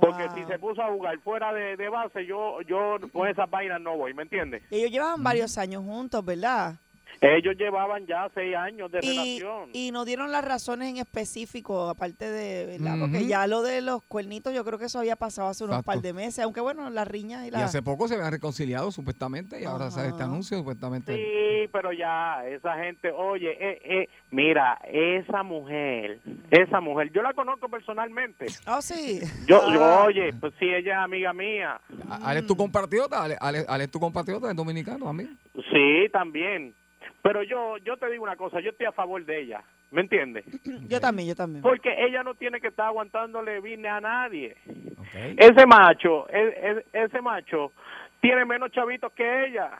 Porque Wow. si se puso a jugar fuera de, de base, yo yo con esas vainas no voy, ¿me entiendes? Ellos llevaban varios años juntos, ¿verdad? Ellos llevaban ya seis años de Y, relación. y no dieron las razones en específico, aparte de, ¿verdad? Porque ya lo de los cuernitos yo creo que eso había pasado hace unos Exacto. par de meses, aunque bueno, las riñas y Y las... hace poco se habían reconciliado supuestamente y ahora sale este Ajá. anuncio supuestamente. Sí, pero ya, esa gente, oye, eh, eh, mira, esa mujer, esa mujer, yo la conozco personalmente. Oh, sí. Yo, yo, Ah. oye, pues sí, ella es amiga mía. Ale es tu compatriota, Ale, Ale- Ale es tu compatriota, es dominicano, amigo. Sí, también. Pero yo, yo te digo una cosa, yo estoy a favor de ella, ¿me entiendes? Yo también, yo también. Porque ella no tiene que estar aguantándole vine a nadie. Ok, Ese macho, e- e- ese macho tiene menos chavitos que ella.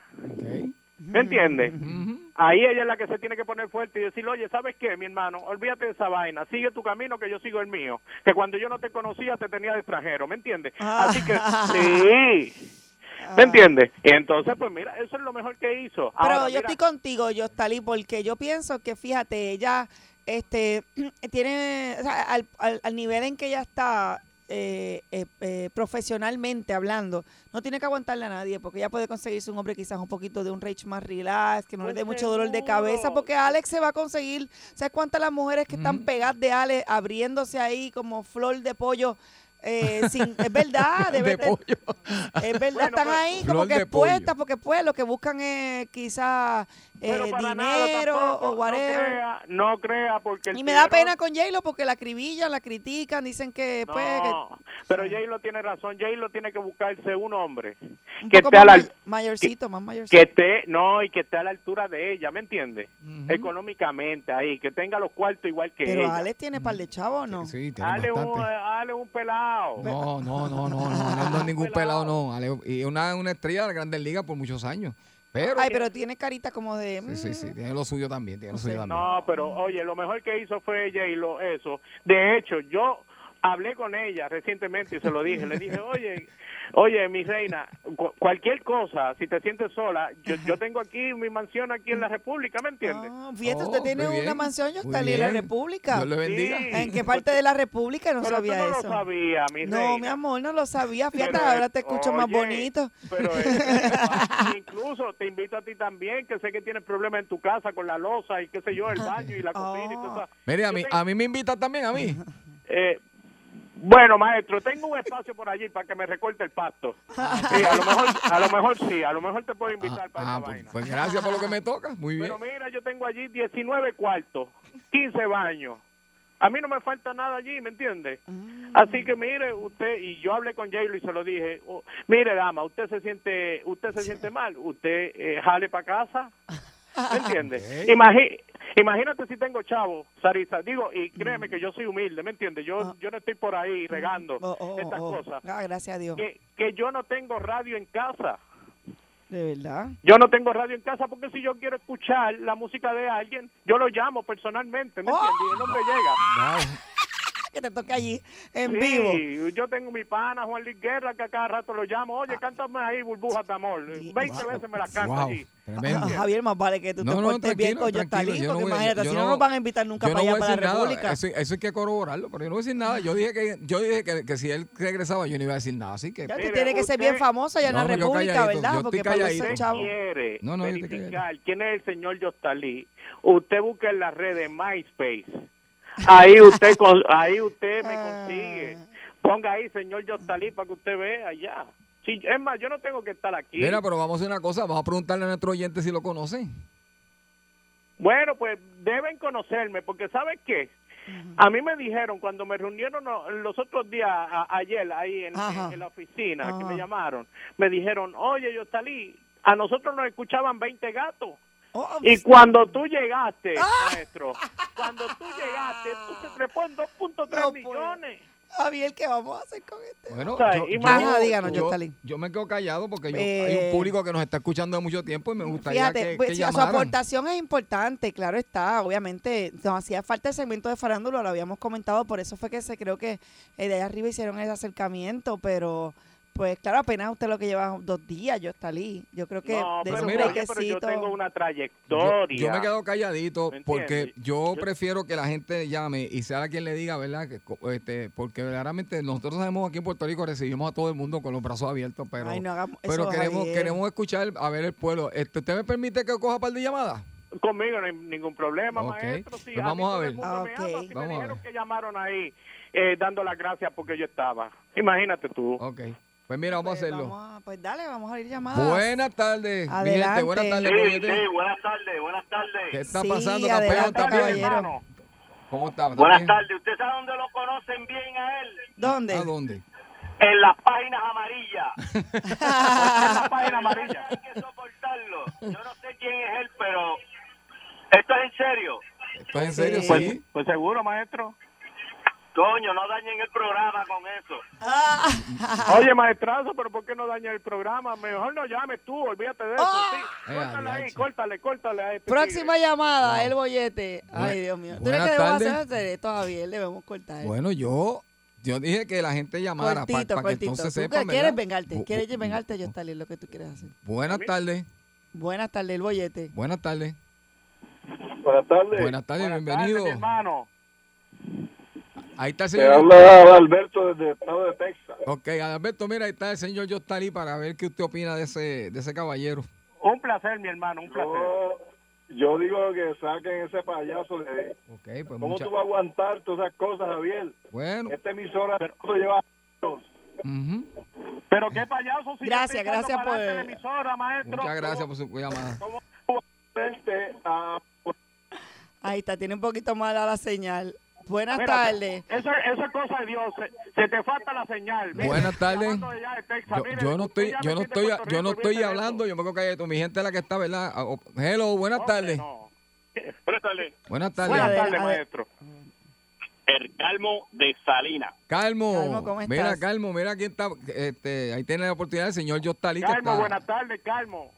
¿me entiendes? Ahí ella es la que se tiene que poner fuerte y decirle, oye, ¿sabes qué, mi hermano? Olvídate de esa vaina, sigue tu camino que yo sigo el mío. Que cuando yo no te conocía te tenía de extranjero, ¿me entiendes? Ah. Así que, sí, ¿me entiendes? Y entonces, pues mira, eso es lo mejor que hizo. Pero Ahora, yo mira, estoy contigo, Yostali, porque yo pienso que, fíjate, ella este tiene, o sea, al, al- al nivel en que ella está eh, eh, eh, profesionalmente hablando, no tiene que aguantarle a nadie, porque ella puede conseguirse un hombre quizás un poquito de un rage más relax, que no le dé Pues mucho dolor de cabeza, porque Alex se va a conseguir, ¿sabes cuántas las mujeres que están pegadas de Alex, abriéndose ahí como flor de pollo? Eh, sin, es verdad, De es verdad, Bueno, están pues, ahí como que expuestas porque pues lo que buscan es quizás eh, pero nada dinero tampoco, o whatever. No crea, no crea porque y me da pena con J-Lo porque la acribillan, la critican, dicen que pues que No, pero Jay lo tiene razón. Jay lo tiene que buscarse un hombre un que esté a la, may- mayorcito, más mayorcito. que esté, no, y que esté a la altura de ella, ¿me entiendes? Económicamente ahí, que tenga los cuartos igual que Pero ella. Alex tiene par de chavos, ¿o ¿no? Sí, tiene Dale un, bastante. dale un pelado. No, no, no, no, no, no es ningún pelado, no. Ale- y una, una estrella de la Grandes Ligas por muchos años. Pero, Ay, pero tiene carita como de sí, sí, sí, mm, tiene lo suyo también, tiene lo No suyo también. No, pero oye, lo mejor que hizo fue Jay lo eso. De hecho, yo hablé con ella recientemente y se lo dije. Le dije, oye, oye, mi reina, cu- cualquier cosa, si te sientes sola, yo, yo tengo aquí mi mansión aquí en la República, ¿me entiendes? no, fíjate, Oh, usted tiene muy una bien, mansión, muy Yostali, en la. República. Dios le bendiga. Sí. ¿En qué parte de la República? No pero sabía tú no eso. lo sabías, mi No, reina. mi amor, no lo sabía. Fíjate, Pero, ahora te escucho más bonito. Pero eh, incluso te invito a ti también, que sé que tienes problemas en tu casa con la losa y qué sé yo, el baño y la cocina y Oh. todo eso. Mire, a Yo mí, a mí me invita también, a mí. Eh, bueno, maestro, tengo un espacio por allí para que me recorte el pasto. Sí, a lo mejor, a lo mejor sí, a lo mejor te puedo invitar Ah, para ah, esa pues, vaina. pues gracias por lo que me toca. Muy bien. Pero mira, yo tengo allí 19 cuartos, 15 baños. A mí no me falta nada allí, ¿me entiende? Mm. Así que mire, usted y yo hablé con Jaylo y se lo dije, oh, mire dama, usted se siente, usted se siente mal, usted eh, jale para casa, ¿me entiende? Ok. Imagi- Imagínate si tengo chavo, Sarisa. Digo, y créeme que yo soy humilde, ¿me entiendes? Yo, yo no estoy por ahí regando Oh, oh, estas oh. cosas. Ah, gracias a Dios. Que, que yo no tengo radio en casa. De verdad. Yo no tengo radio en casa porque si yo quiero escuchar la música de alguien, yo lo llamo personalmente, ¿me entiendes? Y el hombre llega. Que te toque allí en Sí, vivo. yo tengo mi pana Juan Luis Guerra que a cada rato lo llamo. Oye, cántame ahí burbujas de amor. 20 veces me la canta Wow, allí. tremendo. Ah, Javier, más vale que tú No, te no, portes bien con no porque imagínate, yo si no- no nos van a invitar nunca para no allá, para la nada, República. Eso, eso hay que corroborarlo, pero yo no voy a decir nada. Yo dije que yo dije que, que si él regresaba yo no iba a decir nada, así que Ya tú tienes que ser bien famoso allá en la República, ¿verdad? Porque para chavos. quiere No, no, verificar quién es el señor Yostalí, usted busca en las redes MySpace. Ahí usted con- ahí usted me consigue. Ponga ahí señor Yostalí para que usted vea allá. Es más, yo no tengo que estar aquí. Mira, pero vamos a hacer una cosa, vamos a preguntarle a nuestro oyente si lo conocen. Bueno, pues deben conocerme, porque ¿sabes qué? A mí me dijeron cuando me reunieron los otros días, a- ayer, ahí en, la oficina, que me llamaron, me dijeron, oye, yo salí, a nosotros nos escuchaban 20 gatos. Oh, y cuando tú llegaste, maestro, cuando tú llegaste, tú se trepó en 2.3 millones. Javier, ¿qué vamos a hacer con este? Bueno, O sea, yo, imagínate- Ajá, díganos, yo- yo me quedo callado porque yo, Eh, hay un público que nos está escuchando de mucho tiempo y me gustaría Fíjate, que, pues, que su aportación es importante, claro está, obviamente nos hacía falta el segmento de farándula, lo habíamos comentado, por eso fue que se creo que eh, de allá arriba hicieron ese acercamiento, pero pues claro, apenas usted lo que lleva dos días, yo está ahí, yo creo que No, de pero mira, pero yo tengo una Yo, trayectoria. yo me quedo calladito ¿Me porque yo Yo- prefiero que la gente llame y sea quien le diga, ¿verdad? Que, este, porque verdaderamente nosotros sabemos aquí en Puerto Rico recibimos a todo el mundo con los brazos abiertos, pero, Ay, no hagamos pero eso, queremos Javier. queremos escuchar a ver el pueblo. Este, ¿Usted me permite que coja par de llamadas? Conmigo no hay ningún problema, maestro. Sí, pues vamos a ver. Ah, me ok. ama, sí me Vamos a dijeron ver. que llamaron ahí eh, dando las gracias porque yo estaba. Imagínate tú. Ok. Pues mira, vamos a hacerlo. Vamos a- pues dale, vamos a ir llamadas. Buenas tardes, mi Adelante. gente. Buenas tardes, Sí, buenas tardes, buenas tardes. ¿Qué está Sí, pasando, adelante, campeón? ¿Está. ¿Cómo está? ¿Está Buenas tardes. ¿Usted sabe dónde lo conocen bien a él? ¿Dónde? ¿A dónde? En las páginas amarillas. En la página amarilla. Hay que soportarlo. Yo no sé quién es él, pero esto es en serio. ¿Esto es en serio? Pues, Sí. pues seguro, maestro. Coño, no dañen el programa con eso. Oye, maestrazo, pero ¿por qué no daña el programa? Mejor no llames tú, olvídate de eso. Ah. Sí, Eh, córtale ahí, córtale, córtale a este Próxima tigre. llamada, el bollete. Ay, Dios mío. ¿Tú crees que debemos hacer esto, Javier? Debemos cortar. Bueno, yo, yo dije que la gente llamara para que entonces que quieres ¿verdad? vengarte, quieres vengarte, yo está lo que tú quieres hacer. Buenas tardes, Buenas tardes, el bollete. buenas tardes. Buenas tardes. Buenas tardes, Buenas bienvenido. hermano. Ahí está el Te señor. habla Alberto desde el estado de Texas. Ok, Alberto, mira, ahí está el señor Yostalí para ver qué usted opina de ese, de ese caballero. Un placer, mi hermano, un placer. Yo, yo digo que saquen ese payaso de... Ok, pues ¿Cómo mucha- tú vas a aguantar todas esas cosas, Javier? Bueno, Esta emisora esto lleva años. ujú. Pero qué payaso si Gracias, gracias por- la emisora, maestro. muchas gracias por su llamada. A- Ahí está, tiene un poquito mala la señal. Buenas tardes. Eso, eso es cosa de Dios. Se, se te falta la señal. Mire, Buenas tardes. Yo, no estoy, yo me no estoy, yo no estoy hablando, yo me quedo callado. Mi gente es la que está, ¿verdad? Ah, oh, Hello, buenas tardes. Buenas tardes. Buenas tardes. Buenas maestro. El Calmo de Salina. Calmo, Calmo, ¿cómo mira? Calmo, mira quién está, este, ahí tiene la oportunidad el señor Yostalí Calmo, está. buenas tardes, Calmo.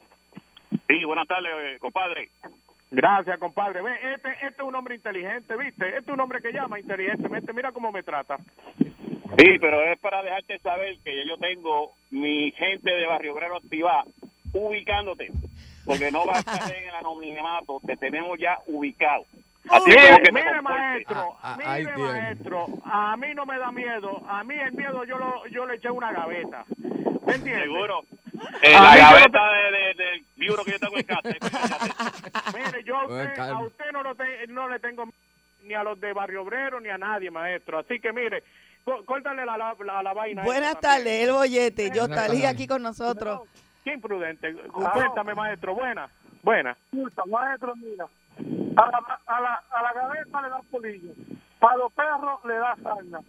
Sí, buenas tardes, eh, compadre. Gracias, compadre. Ve, este, este es un hombre inteligente, ¿viste? Este es un hombre que llama inteligentemente. Mira cómo me trata. Sí, pero es para dejarte saber que yo tengo mi gente de Barrio Obrero activada ubicándote. Porque no vas a estar en el anonimato, te tenemos ya ubicado. Así que Mire, maestro, Ah, ah, mire, maestro, a mí no me da miedo, a mí el miedo yo lo, yo le eché una gaveta, ¿me entiendes? Seguro. Eh, la no gaveta de, libro que yo tengo en casa. Mire, yo a usted, a usted no, lo te- no le tengo ni a los de Barrio Obrero ni a nadie, maestro, así que mire, có- córtale la, la, la, la vaina. Buenas tardes, el bollete. Yo tardes. aquí con nosotros. Qué imprudente, cuéntame, maestro, buena, buena. Maestro, mira, a la, a la, a la gaveta le da polillo, para los perros le da sarna.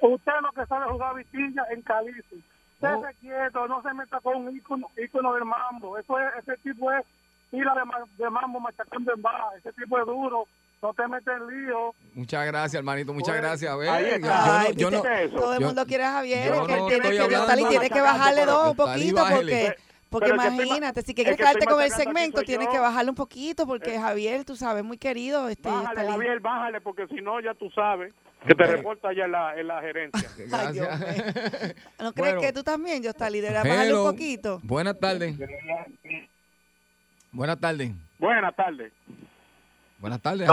Usted lo que sabe jugar vitilla en Calice. Oh. Estése quieto, no se meta con un ícono, ícono del mambo. Eso es, ese tipo es pila de, de mambo machacando en baja. Ese tipo es duro. No te metes en lío. Muchas gracias, hermanito, muchas gracias. Ve, ahí yo está. no- Ay, yo no- todo el yo- mundo quiere a Javier, yo que él no tiene que, hablando- Yostali tiene que bajarle dos un poquito porque, porque Pero es que imagínate, si es quieres que quedarte con el segmento, tienes yo. que bajarle un poquito porque Javier, tú sabes, muy querido. Este, Bájale. Javier, bájale, porque si no, ya tú sabes que te reporta allá en la, en la gerencia. Ay, Dios mío. ¿No crees Bueno. que tú también, Yostali, deberías bajarle Hello. un poquito? Buenas tardes. Buenas tardes. Buenas tardes. Buenas tardes.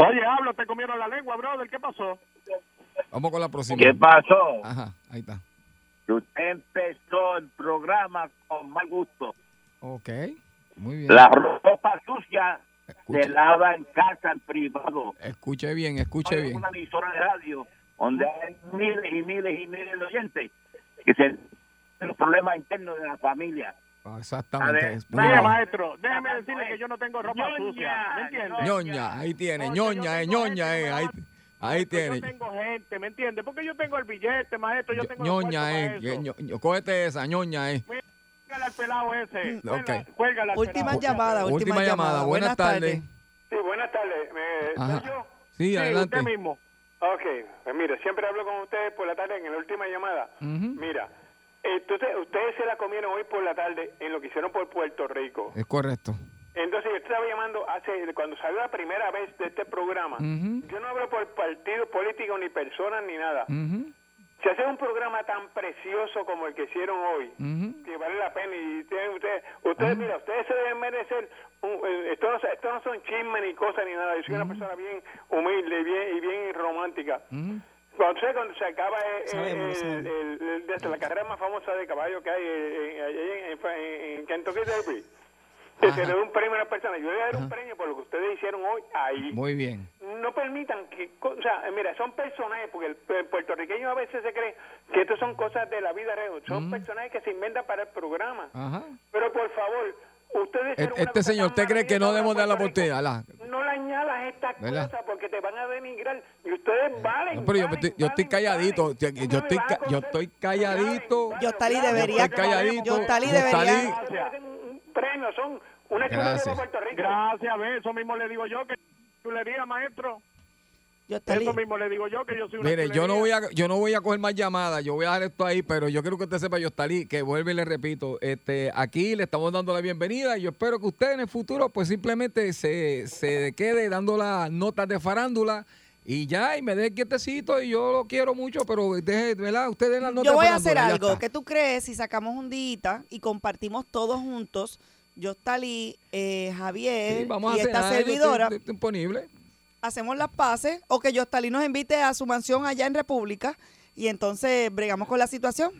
Oye, hablo, te comieron la lengua, brother. ¿Qué pasó? Vamos con la próxima. ¿Qué pasó? Ajá, ahí está. Usted empezó el programa con mal gusto. Ok, muy bien. La ropa sucia se lava en casa, en privado. Escuche bien, escuche bien. una emisora de radio donde hay miles y miles y miles de oyentes que se los problemas internos de la familia. Ah, Exactamente. ver, es maestro, déjeme decirle que yo no tengo ropa sucia. ¿Me entiende? ñoña, ahí tiene, ñoña, eh, ñoña, eh, ahí, ahí Yo tiene. tengo gente, ¿me entiende? Porque yo tengo el billete, maestro. Yo tengo ñoña, eh, que ño- cógete esa, ñoña, eh. Al pelado ese. Ok. Cuelga- cuélgale al Última pelado. llamada, última, Última llamada, buenas tardes. Sí, buenas tardes. ¿Me-. ¿soy yo? Sí, adelante. usted mismo. Ok, pues mire, siempre hablo con ustedes por la tarde en la última llamada. Mira, entonces ustedes se la comieron hoy por la tarde en lo que hicieron por Puerto Rico. Es correcto. Entonces yo estaba llamando hace cuando salió la primera vez de este programa. Yo no hablo por partido político ni personas ni nada. Ujú, Si hace un programa tan precioso como el que hicieron hoy, que vale la pena y tienen ustedes, ustedes mira, ustedes se deben merecer, un- eh, esto, no, esto no son chismes ni cosas ni nada, yo soy una persona bien humilde y bien, y bien romántica. Cuando se, cuando se acaba eh, Sabemos, el, el- la carrera más famosa de caballo que hay eh, en, allá en, en, en Kentucky Derby, le da un premio a una persona, yo le daré un premio por lo que ustedes hicieron hoy ahí Muy bien. no permitan que, co- o sea, eh, mira, son personajes, porque el, el puertorriqueño a veces se cree que esto son cosas de la vida real, son personajes que se inventan para el programa. Ajá. Pero por favor, ustedes... E- Este señor, ¿usted cree que no debemos dar la oportunidad? La- No le añadas estas ¿Verdad? cosas porque te van a denigrar y ustedes valen. No, pero yo, valen, estoy, yo estoy valen, calladito. valen. Yo, yo estoy, ca- yo estoy calladito. Yostali debería, Estoy calladito. Yostali. debería, Merecen un premio, son una Gracias. excusa de Puerto Rico. Gracias, ve, eso mismo le digo yo que chulería, maestro. Yostali, Eso mismo le digo yo que yo soy una Mire, yo no voy chulería. a yo no voy a coger más llamadas, yo voy a dejar esto ahí, pero yo quiero que usted sepa, Yostalí, que vuelve y le repito, este, aquí le estamos dando la bienvenida y yo espero que usted en el futuro pues simplemente se, se quede dando las notas de farándula y ya, y me dé quietecito y yo lo quiero mucho, pero deje, ¿verdad? Usted dé las notas yo voy a hacer algo. ¿Qué tú crees si sacamos un día y compartimos todos juntos? Yostali, eh, Javier Sí, vamos y a esta cenar, yo estoy- servidora. estoy disponible. hacemos las paces o que Yostali nos invite a su mansión allá en República y entonces bregamos con la situación.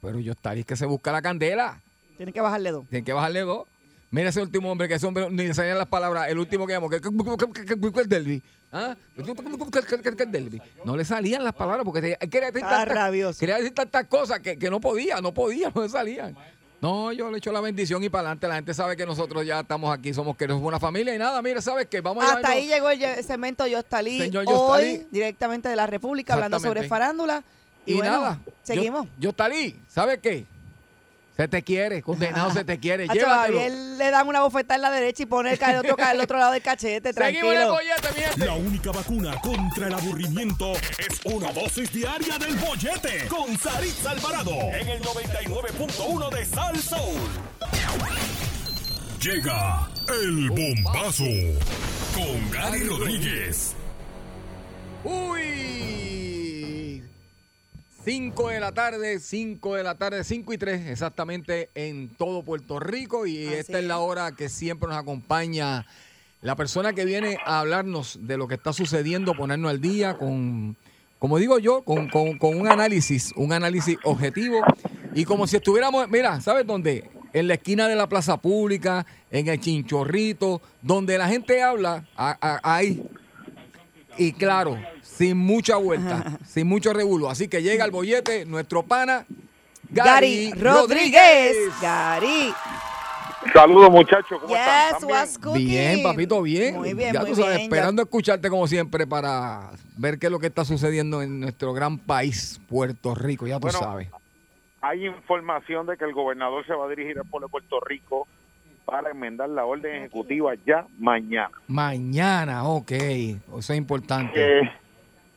Pero Yostalí es que se busca la candela. Tienen que bajarle dos. Tienen que bajarle dos. Mira ese último hombre, que ese hombre ni salían las palabras. El último que llamó, que. ¿Ah? No le salían las palabras porque quería decir tantas- rabioso. quería decir tantas cosas que, que no podía, no podía, no le salían. No, yo le echo la bendición y para adelante. La gente sabe que nosotros ya estamos aquí, somos que somos una familia y nada, mira, ¿sabes qué? Vamos a Hasta ahí llegó el segmento Yostalí Señor hoy, Yostalí. directamente de la República, hablando sobre farándula. Y, Y bueno, nada. seguimos. Yo, Yostalí, ¿sabes qué? Se te quiere, condenado se te quiere. Llévatelo. Javier le dan una bofetada en la derecha y pone el, ca- el otro, ca- el otro lado del cachete, Seguimos el tranquilo. mi gente. La única vacuna contra el aburrimiento es una dosis diaria del bollete con Saritza Alvarado en el 99.1 de Sal Soul. Llega el bombazo con Gary Rodríguez. Uy. 5 de la tarde, 5 de la tarde, 5 y 3 exactamente en todo Puerto Rico. Y Así esta es la hora que siempre nos acompaña la persona que viene a hablarnos de lo que está sucediendo, ponernos al día con, como digo yo, con, con- con un análisis, un análisis objetivo. Y como si estuviéramos, mira, ¿sabes dónde? En la esquina de la plaza pública, en el chinchorrito, donde la gente habla, a- a- ahí, y claro, sin mucha vuelta, sin mucho revuelo. Así que llega el bollete, nuestro pana, Gary, Gary Rodríguez. Gary. Saludos muchachos, ¿cómo Yes. Bien, papito, bien. Muy bien, ya muy tú sabes, bien, ya- esperando escucharte como siempre para ver qué es lo que está sucediendo en nuestro gran país, Puerto Rico, ya tú Bueno, sabes. hay información de que el gobernador se va a dirigir al pueblo de Puerto Rico para enmendar la orden ejecutiva ya mañana. Mañana, ok. Eso es importante. Eh,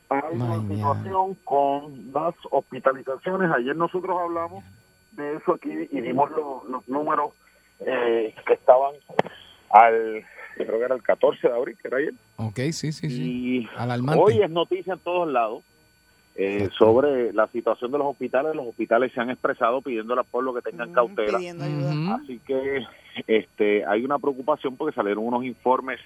hay una situación con las hospitalizaciones. Ayer nosotros hablamos de eso aquí y dimos lo- los números eh, que estaban al, creo que era el 14 de abril, que era ayer. Ok, sí, sí, sí. Y Alarmante. hoy es noticia en todos lados eh, sobre la situación de los hospitales. Los hospitales se han expresado pidiéndole al pueblo que tengan cautela. Así que este, hay una preocupación porque salieron unos informes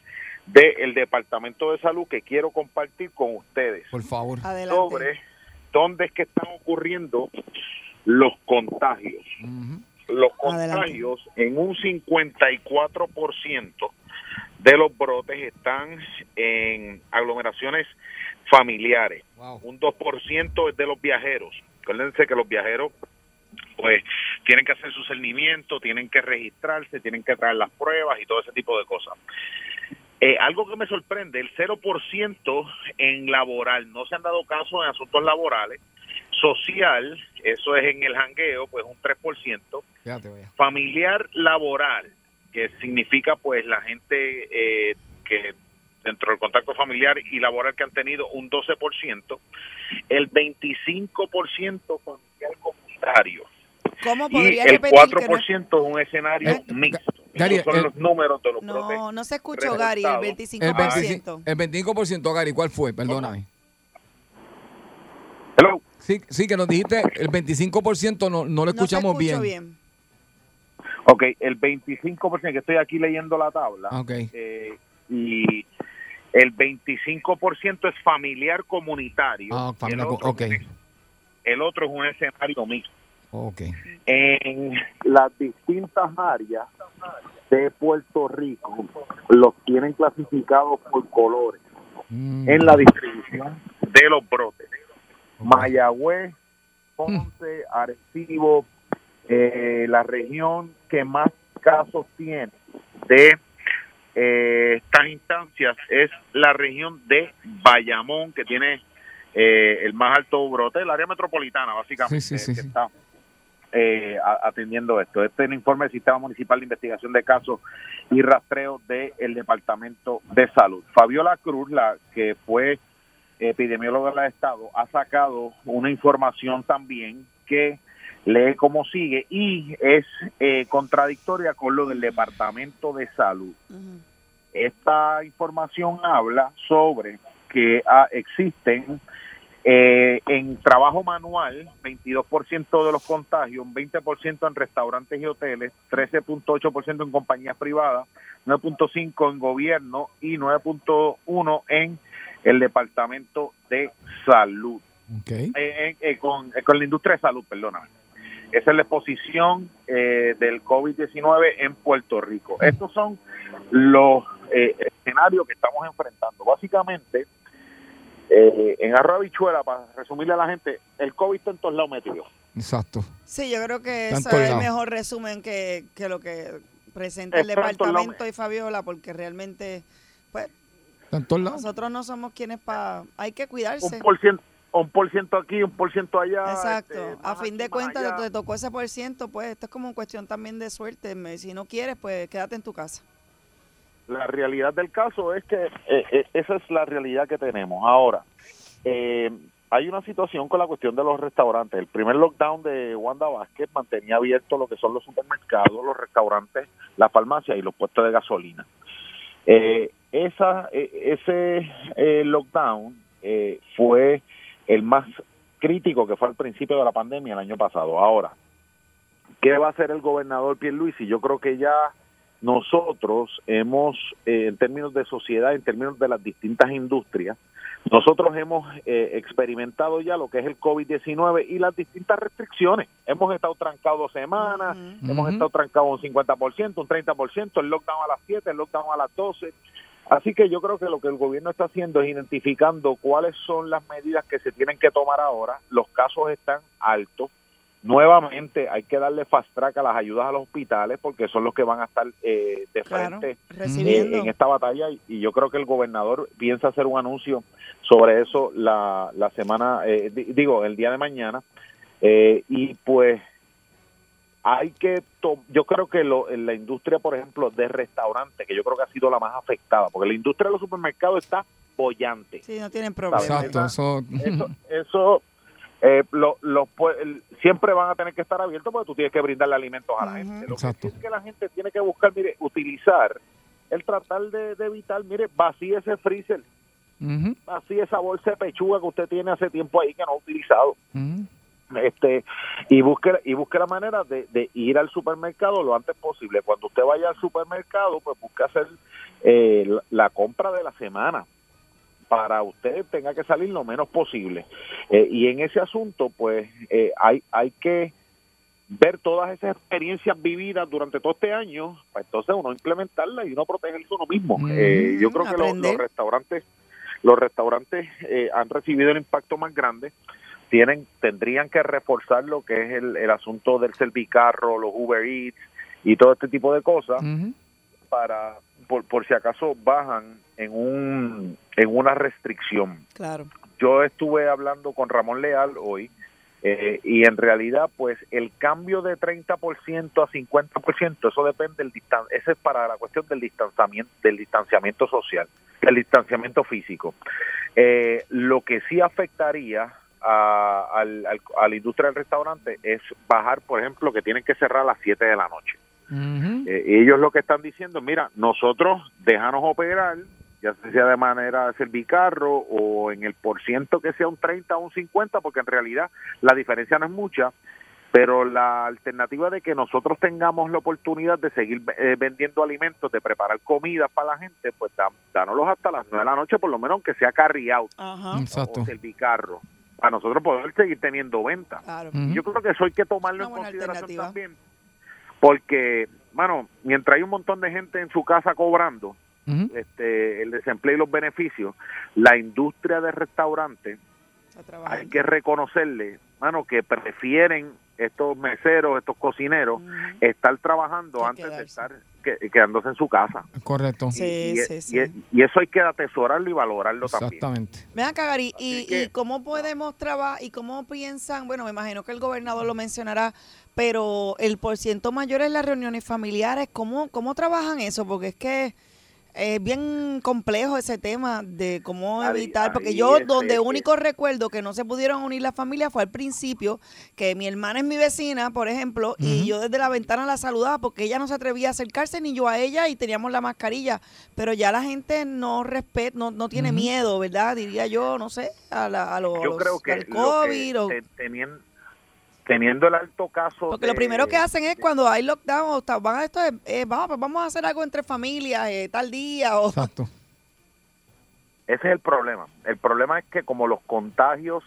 del Departamento de Salud que quiero compartir con ustedes Por favor. sobre dónde es que están ocurriendo los contagios. Los contagios en un 54% de los brotes están en aglomeraciones familiares. Un 2% es de los viajeros. Acuérdense que los viajeros pues tienen que hacer su cernimiento, tienen que registrarse, tienen que traer las pruebas y todo ese tipo de cosas. Eh, algo que me sorprende, el 0% en laboral, no se han dado casos en asuntos laborales, social, eso es en el jangueo, pues un 3%, Fíjate, familiar laboral, que significa pues la gente eh, que dentro del contacto familiar y laboral que han tenido un 12%, el 25% familiar comunitario ¿Cómo y el repetir que no- 4% es un escenario mixto. Gary, Esos son el- los números de los No, no se escuchó, Gary, el reportados. 25%. El 25%, Gary, ¿cuál fue? Perdóname. Hello. Sí, sí, que nos dijiste el 25% no, no lo escuchamos bien. Ok, el 25% que estoy aquí leyendo la tabla. Ok. eh, y el 25% es familiar comunitario. Ah, familia, el, otro, ok. el otro es un escenario mixto. Ok. En las distintas áreas de Puerto Rico los tienen clasificados por colores Mm. en la distribución de los brotes. Mayagüez, Ponce, Arecibo, eh, la región que más casos tiene de eh, estas instancias es la región de Bayamón, que tiene eh, el más alto brote, el área metropolitana, básicamente, Sí, sí, sí, que está eh, atendiendo esto. Este es el informe del Sistema Municipal de Investigación de Casos y Rastreo del Departamento de Salud. Fabiola Cruz, la que fue epidemióloga del Estado, ha sacado una información también que lee como sigue y es eh, contradictoria con lo del Departamento de Salud. Esta información habla sobre que ah, existen eh, en trabajo manual 22% de los contagios, un 20% en restaurantes y hoteles, 13.8% en compañías privadas, 9.5% en gobierno y 9.1% en el Departamento de Salud. Eh, eh, eh, con, eh, con la industria de salud, perdóname. Esa es la exposición eh, del COVID-19 en Puerto Rico. Estos son los eh, escenarios que estamos enfrentando. Básicamente, eh, en arroz habichuela, para resumirle a la gente, el COVID está en todos lados metido. Exacto. Sí, yo creo que eso es el mejor resumen que, que lo que presenta el Está departamento y Fabiola, porque realmente, pues, Está en todos lados. nosotros no somos quienes para... Hay que cuidarse. Un por ciento, un por ciento aquí, un por ciento allá. Exacto. este, a fin de cuentas, te, tocó ese por ciento, pues esto es como cuestión también de suerte. Me- Si no quieres, pues quédate en tu casa. La realidad del caso es que eh, eh, esa es la realidad que tenemos. Ahora, eh, hay una situación con la cuestión de los restaurantes. El primer lockdown de Wanda Vázquez mantenía abierto lo que son los supermercados, los restaurantes, las farmacias y los puestos de gasolina. Eh, esa, ese lockdown fue el más crítico que fue al principio de la pandemia el año pasado. Ahora, ¿qué va a hacer el gobernador Pierluisi? Yo creo que ya nosotros hemos, eh, en términos de sociedad, en términos de las distintas industrias, nosotros hemos eh, experimentado ya lo que es el COVID-19 y las distintas restricciones. Hemos estado trancados dos semanas, hemos estado trancados un 50%, un 30%, el lockdown a las 7, el lockdown a las 12. Así que yo creo que lo que el gobierno está haciendo es identificando cuáles son las medidas que se tienen que tomar ahora. Los casos están altos. Nuevamente hay que darle fast track a las ayudas a los hospitales porque son los que van a estar eh, de Claro, frente eh, en esta batalla y, y yo creo que el gobernador piensa hacer un anuncio sobre eso la, la semana, eh, di- digo, el día de mañana. Eh, y pues hay que, to- yo creo que lo, en la industria, por ejemplo, de restaurantes, que yo creo que ha sido la más afectada, porque la industria de los supermercados está bollante. Sí, no tienen problema. Exacto, eso. Eso, eso eh, lo- el- siempre van a tener que estar abiertos porque tú tienes que brindarle alimentos a la gente. Lo Exacto. que sí es que la gente tiene que buscar, mire, utilizar, el tratar de, de evitar, mire, vacíe ese freezer, Ujú, vacíe esa bolsa de pechuga que usted tiene hace tiempo ahí que no ha utilizado. este y busque y busque la manera de, de ir al supermercado lo antes posible cuando usted vaya al supermercado pues busque hacer eh, la, la compra de la semana para usted tenga que salir lo menos posible. Eh, y en ese asunto pues eh, hay hay que ver todas esas experiencias vividas durante todo este año pues entonces uno implementarlas y uno protegerse uno mismo. Eh, yo creo que los- restaurantes los restaurantes eh, han recibido el impacto más grande. Tienen tendrían que reforzar lo que es el, el asunto del servicarro, los Uber Eats y todo este tipo de cosas para por, por si acaso bajan en un en una restricción. Claro. Yo estuve hablando con Ramón Leal hoy eh, y en realidad pues el cambio de 30% a 50% eso depende del distan ese es para la cuestión del distanciamiento del distanciamiento social, del distanciamiento físico. Eh, lo que sí afectaría a, al- al- a la industria del restaurante es bajar, por ejemplo, que tienen que cerrar a las 7 de la noche. Eh, ellos lo que están diciendo, mira, nosotros déjanos operar, ya sea de manera de servicarro o en el por ciento que sea un 30 o un 50, porque en realidad la diferencia no es mucha, pero la alternativa de que nosotros tengamos la oportunidad de seguir eh, vendiendo alimentos, de preparar comidas para la gente, pues da- dánoslos hasta las 9 de la noche, por lo menos aunque sea carry out Exacto. o servicarro, para nosotros poder seguir teniendo venta. Ujú. Yo creo que eso hay que tomarlo en consideración también, porque, bueno, mientras hay un montón de gente en su casa cobrando Este el desempleo y los beneficios, la industria de restaurantes hay que reconocerle, mano, que prefieren estos meseros, estos cocineros, estar trabajando antes de estar que- quedándose en su casa. Correcto. Sí, y, sí, sí. y- y eso hay que atesorarlo y valorarlo también. Exactamente. Ven acá, Gary, y, y cómo podemos trabajar y cómo piensan, bueno, me imagino que el gobernador lo mencionará, pero el porciento mayor es las reuniones familiares, ¿cómo, cómo trabajan eso? Porque es que es bien complejo ese tema de cómo Ahí- evitar, porque yo es- donde es- único recuerdo que no se pudieron unir las familias fue al principio, que mi hermana es mi vecina, por ejemplo, y yo desde la ventana la saludaba porque ella no se atrevía a acercarse ni yo a ella y teníamos la mascarilla, pero ya la gente no respeta, no, no tiene miedo, ¿verdad? Diría yo, no sé, a, la, a, lo- a Yo los- creo que, al lo que COVID o- te- teniendo, teniendo el alto caso porque lo primero que hacen es cuando hay lockdown, o van a esto es, eh, vamos, pues vamos a hacer algo entre familias eh, tal día o Exacto. Ese es el problema. El problema es que como los contagios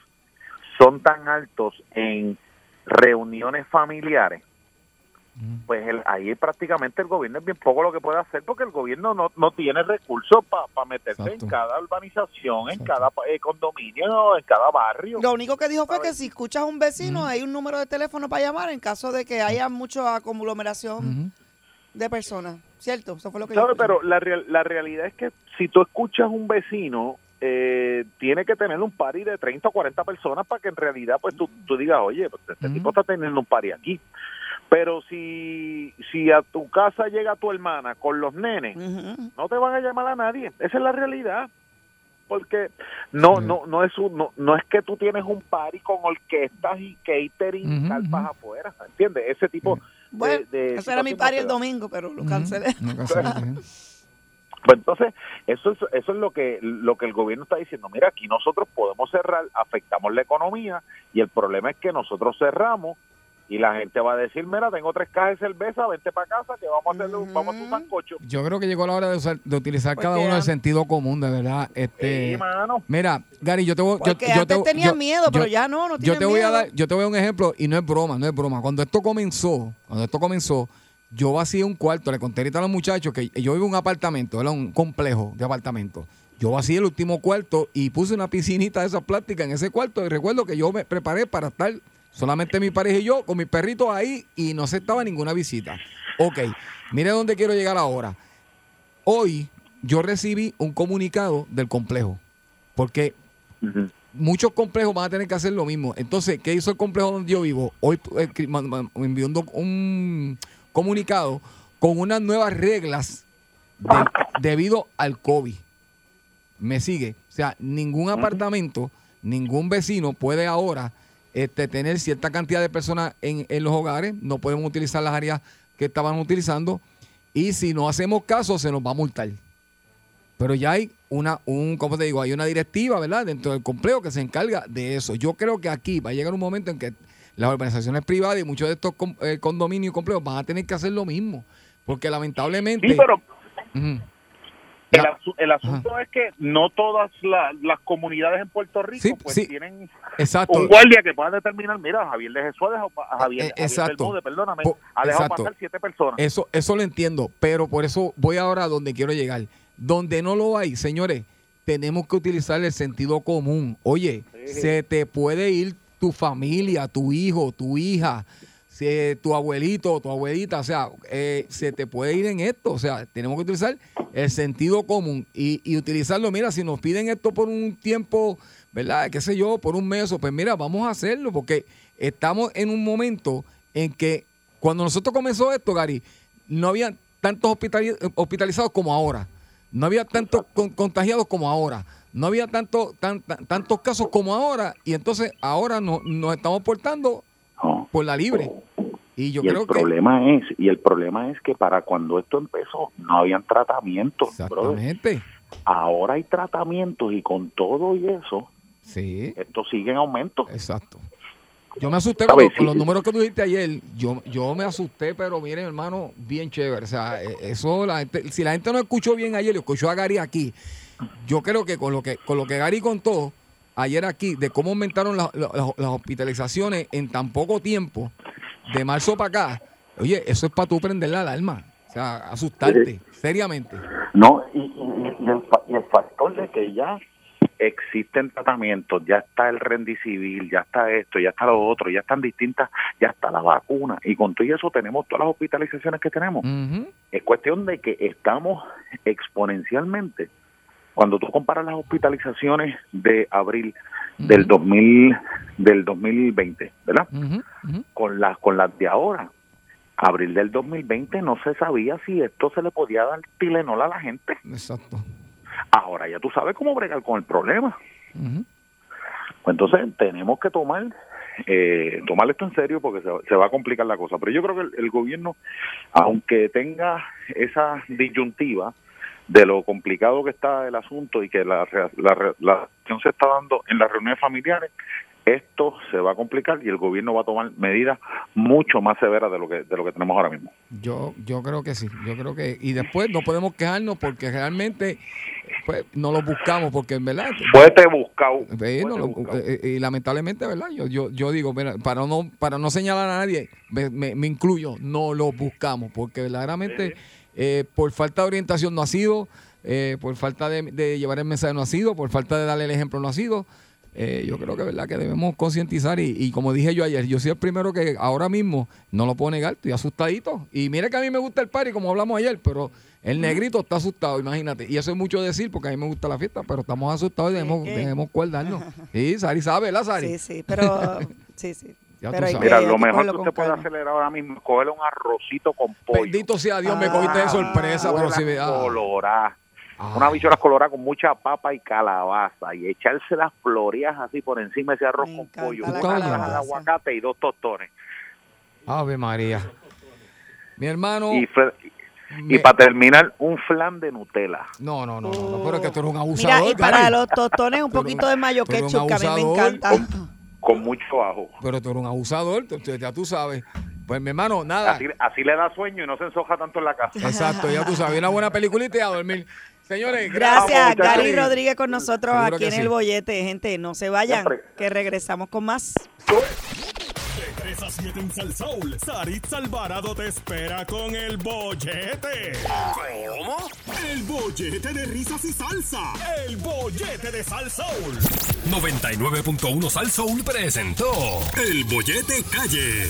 son tan altos en reuniones familiares, pues el- ahí prácticamente el gobierno es bien poco lo que puede hacer porque el gobierno no, no tiene recursos para meterse en cada urbanización, en cada eh, condominio, en cada barrio. Lo único que dijo fue que si escuchas a un vecino, hay un número de teléfono para llamar en caso de que haya mucha aglomeración de personas. ¿Cierto? Eso fue lo que escuché. Pero la, real- la realidad es que si tú escuchas un vecino, eh, tiene que tener un party de 30 o 40 personas para que en realidad pues tú, tú digas, oye, pues, este tipo está teniendo un party aquí. Pero si, si a tu casa llega tu hermana con los nenes, no te van a llamar a nadie. Esa es la realidad. Porque no no no es un, no, no es que tú tienes un party con orquestas y catering y carpas afuera, ¿entiendes? Ese tipo Bueno, de, de eso era mi party el domingo, pero lo cancelé. Pues entonces, eso es, eso es lo que lo que el gobierno está diciendo. Mira, aquí nosotros podemos cerrar, afectamos la economía y el problema es que nosotros cerramos y la gente va a decir, mira, tengo tres cajas de cerveza, vente para casa que vamos a hacerle un, vamos a hacer un sancocho. Yo creo que llegó la hora de, usar- de utilizar cada Porque uno el sentido común, de verdad. Este, Sí, mano. Mira, Gary, yo te voy, yo, Porque yo te, antes tenía yo- miedo, pero ya no, no yo te voy a dar, yo te voy a dar un ejemplo y no es broma, no es broma. Cuando esto comenzó, cuando esto comenzó, yo vacié un cuarto, le conté ahorita a los muchachos que yo vivo en un apartamento, era un complejo de apartamentos. Yo vacié el último cuarto y puse una piscinita de esas plásticas en ese cuarto y recuerdo que yo me preparé para estar solamente mi pareja y yo con mis perritos ahí y no aceptaba ninguna visita. Ok, mire dónde quiero llegar ahora. Hoy yo recibí un comunicado del complejo porque muchos complejos van a tener que hacer lo mismo. Entonces, ¿qué hizo el complejo donde yo vivo? Hoy eh, me envió un, comunicado con unas nuevas reglas de- debido al COVID. Me sigue. O sea, ningún apartamento, ningún vecino puede ahora este, tener cierta cantidad de personas en, en los hogares. No podemos utilizar las áreas que estaban utilizando. Y si no hacemos caso, se nos va a multar. Pero ya hay una, un, ¿cómo te digo? Hay una directiva, ¿verdad? Dentro del complejo que se encarga de eso. Yo creo que aquí va a llegar un momento en que las organizaciones privadas y muchos de estos eh, condominios y complejos van a tener que hacer lo mismo. Porque lamentablemente... Sí, pero. El, asu- el asunto es que no todas la- las comunidades en Puerto Rico Sí, pues sí. tienen Exacto. un guardia que pueda determinar, mira, Javier de Jesús a Javier, Eh, Javier exacto. Perdóname, Po- ha dejado exacto. pasar siete personas. Eso, eso lo entiendo, pero por eso voy ahora a donde quiero llegar. Donde no lo hay, señores, tenemos que utilizar el sentido común. Oye, se te puede ir tu familia, tu hijo, tu hija, si- tu abuelito, tu abuelita, o sea, eh, se te puede ir en esto. O sea, tenemos que utilizar el sentido común y, y utilizarlo. Mira, si nos piden esto por un tiempo, ¿verdad? ¿Qué sé yo? Por un mes, o pues mira, vamos a hacerlo porque estamos en un momento en que cuando nosotros comenzó esto, Gary, no había tantos hospitali- hospitalizados como ahora. No había tantos con- contagiados como ahora. No había tanto, tan- tan- tantos casos como ahora. Y entonces ahora no- nos estamos portando por la libre. Y yo y creo el que... problema es y el problema es que para cuando esto empezó no habían tratamientos brother. Exactamente. ahora hay tratamientos y con todo y eso Sí. esto sigue en aumento exacto Yo me asusté con, los números que tú dijiste ayer. Yo, yo me asusté, pero miren, hermano, bien chévere. O sea, eh, eso la gente, si la gente no escuchó bien ayer, lo escuchó a Gary aquí. Yo creo que con lo que con lo que Gary contó ayer aquí de cómo aumentaron la- la- las- las hospitalizaciones en tan poco tiempo, de marzo para acá, oye, eso es para tú prender la alarma. O sea, asustarte, seriamente. No, y, y- y el, y el factor de que ya existen tratamientos, ya está el rendicivil, ya está esto, ya está lo otro, ya están distintas, ya está la vacuna, y con todo eso tenemos todas las hospitalizaciones que tenemos. Es cuestión de que estamos exponencialmente. Cuando tú comparas las hospitalizaciones de abril del 2000, del 2020, ¿verdad? Con las con las de ahora, abril del 2020 no se sabía si esto se le podía dar Tilenol a la gente. Exacto. Ahora ya tú sabes cómo bregar con el problema. Pues entonces tenemos que tomar eh, tomar esto en serio porque se, se va a complicar la cosa. Pero yo creo que el, el gobierno, aunque tenga esa disyuntiva de lo complicado que está el asunto y que la, la, la acción se está dando en las reuniones familiares, esto se va a complicar y el gobierno va a tomar medidas mucho más severas de lo que de lo que tenemos ahora mismo. Yo, yo creo que sí, yo creo que y después no podemos quejarnos porque realmente pues no lo buscamos porque en verdad Fuerte buscado. No lo- eh, eh, y lamentablemente, ¿verdad? Yo, yo, yo digo, mira, para no, para no señalar a nadie, me, me- me incluyo, no lo buscamos, porque verdaderamente eh, por falta de orientación no ha sido, eh, por falta de, de llevar el mensaje no ha sido, por falta de darle el ejemplo no ha sido. Eh, yo creo que verdad que debemos concientizar y, y como dije yo ayer, yo soy el primero que ahora mismo no lo puedo negar, estoy asustadito. Y mire que a mí me gusta el party, como hablamos ayer, pero el negrito está asustado, imagínate. Y eso es mucho decir porque a mí me gusta la fiesta, pero estamos asustados y debemos, debemos guardarnos. Sí, Sari sabe, ¿verdad, Sari? Sí, sí, pero sí, sí. Ya tú sabes. Mira, lo mejor que usted puede calma. hacer ahora mismo es cogerle un arrocito con pollo. Bendito sea Dios, me cogiste de sorpresa, pero si me ah. colorada. Una bichuela colorada con mucha papa y calabaza y echarse las floreas así por encima de ese arroz con pollo, una taza de calabaza. aguacate y dos tostones. Ave María. Mi hermano. Y, fre- Me- y para terminar, un flan de Nutella. No, no, no, no, no, pero es que tú eres un Mira, abusador. y para los tostones un poquito de mayo ketchup, que a mí me encanta. Con mucho ajo. Pero tú eres un abusador, ya tú sabes. Pues mi hermano, nada. Así, así le da sueño y no se ensoja tanto en la casa. Exacto, ya tú sabes. Una buena peliculita y a dormir. Señores, Gracias, muchachos. Gary Rodríguez con nosotros Seguro aquí en sí. el bollete. Gente, no se vayan, Siempre. que regresamos con más. De 3 a 7 en Salsoul, Saritza Alvarado te espera con el bollete. ¿Cómo? El bollete de risas y salsa. El bollete de Salsoul. 99.1 Sal Soul presentó El Bollete Calle.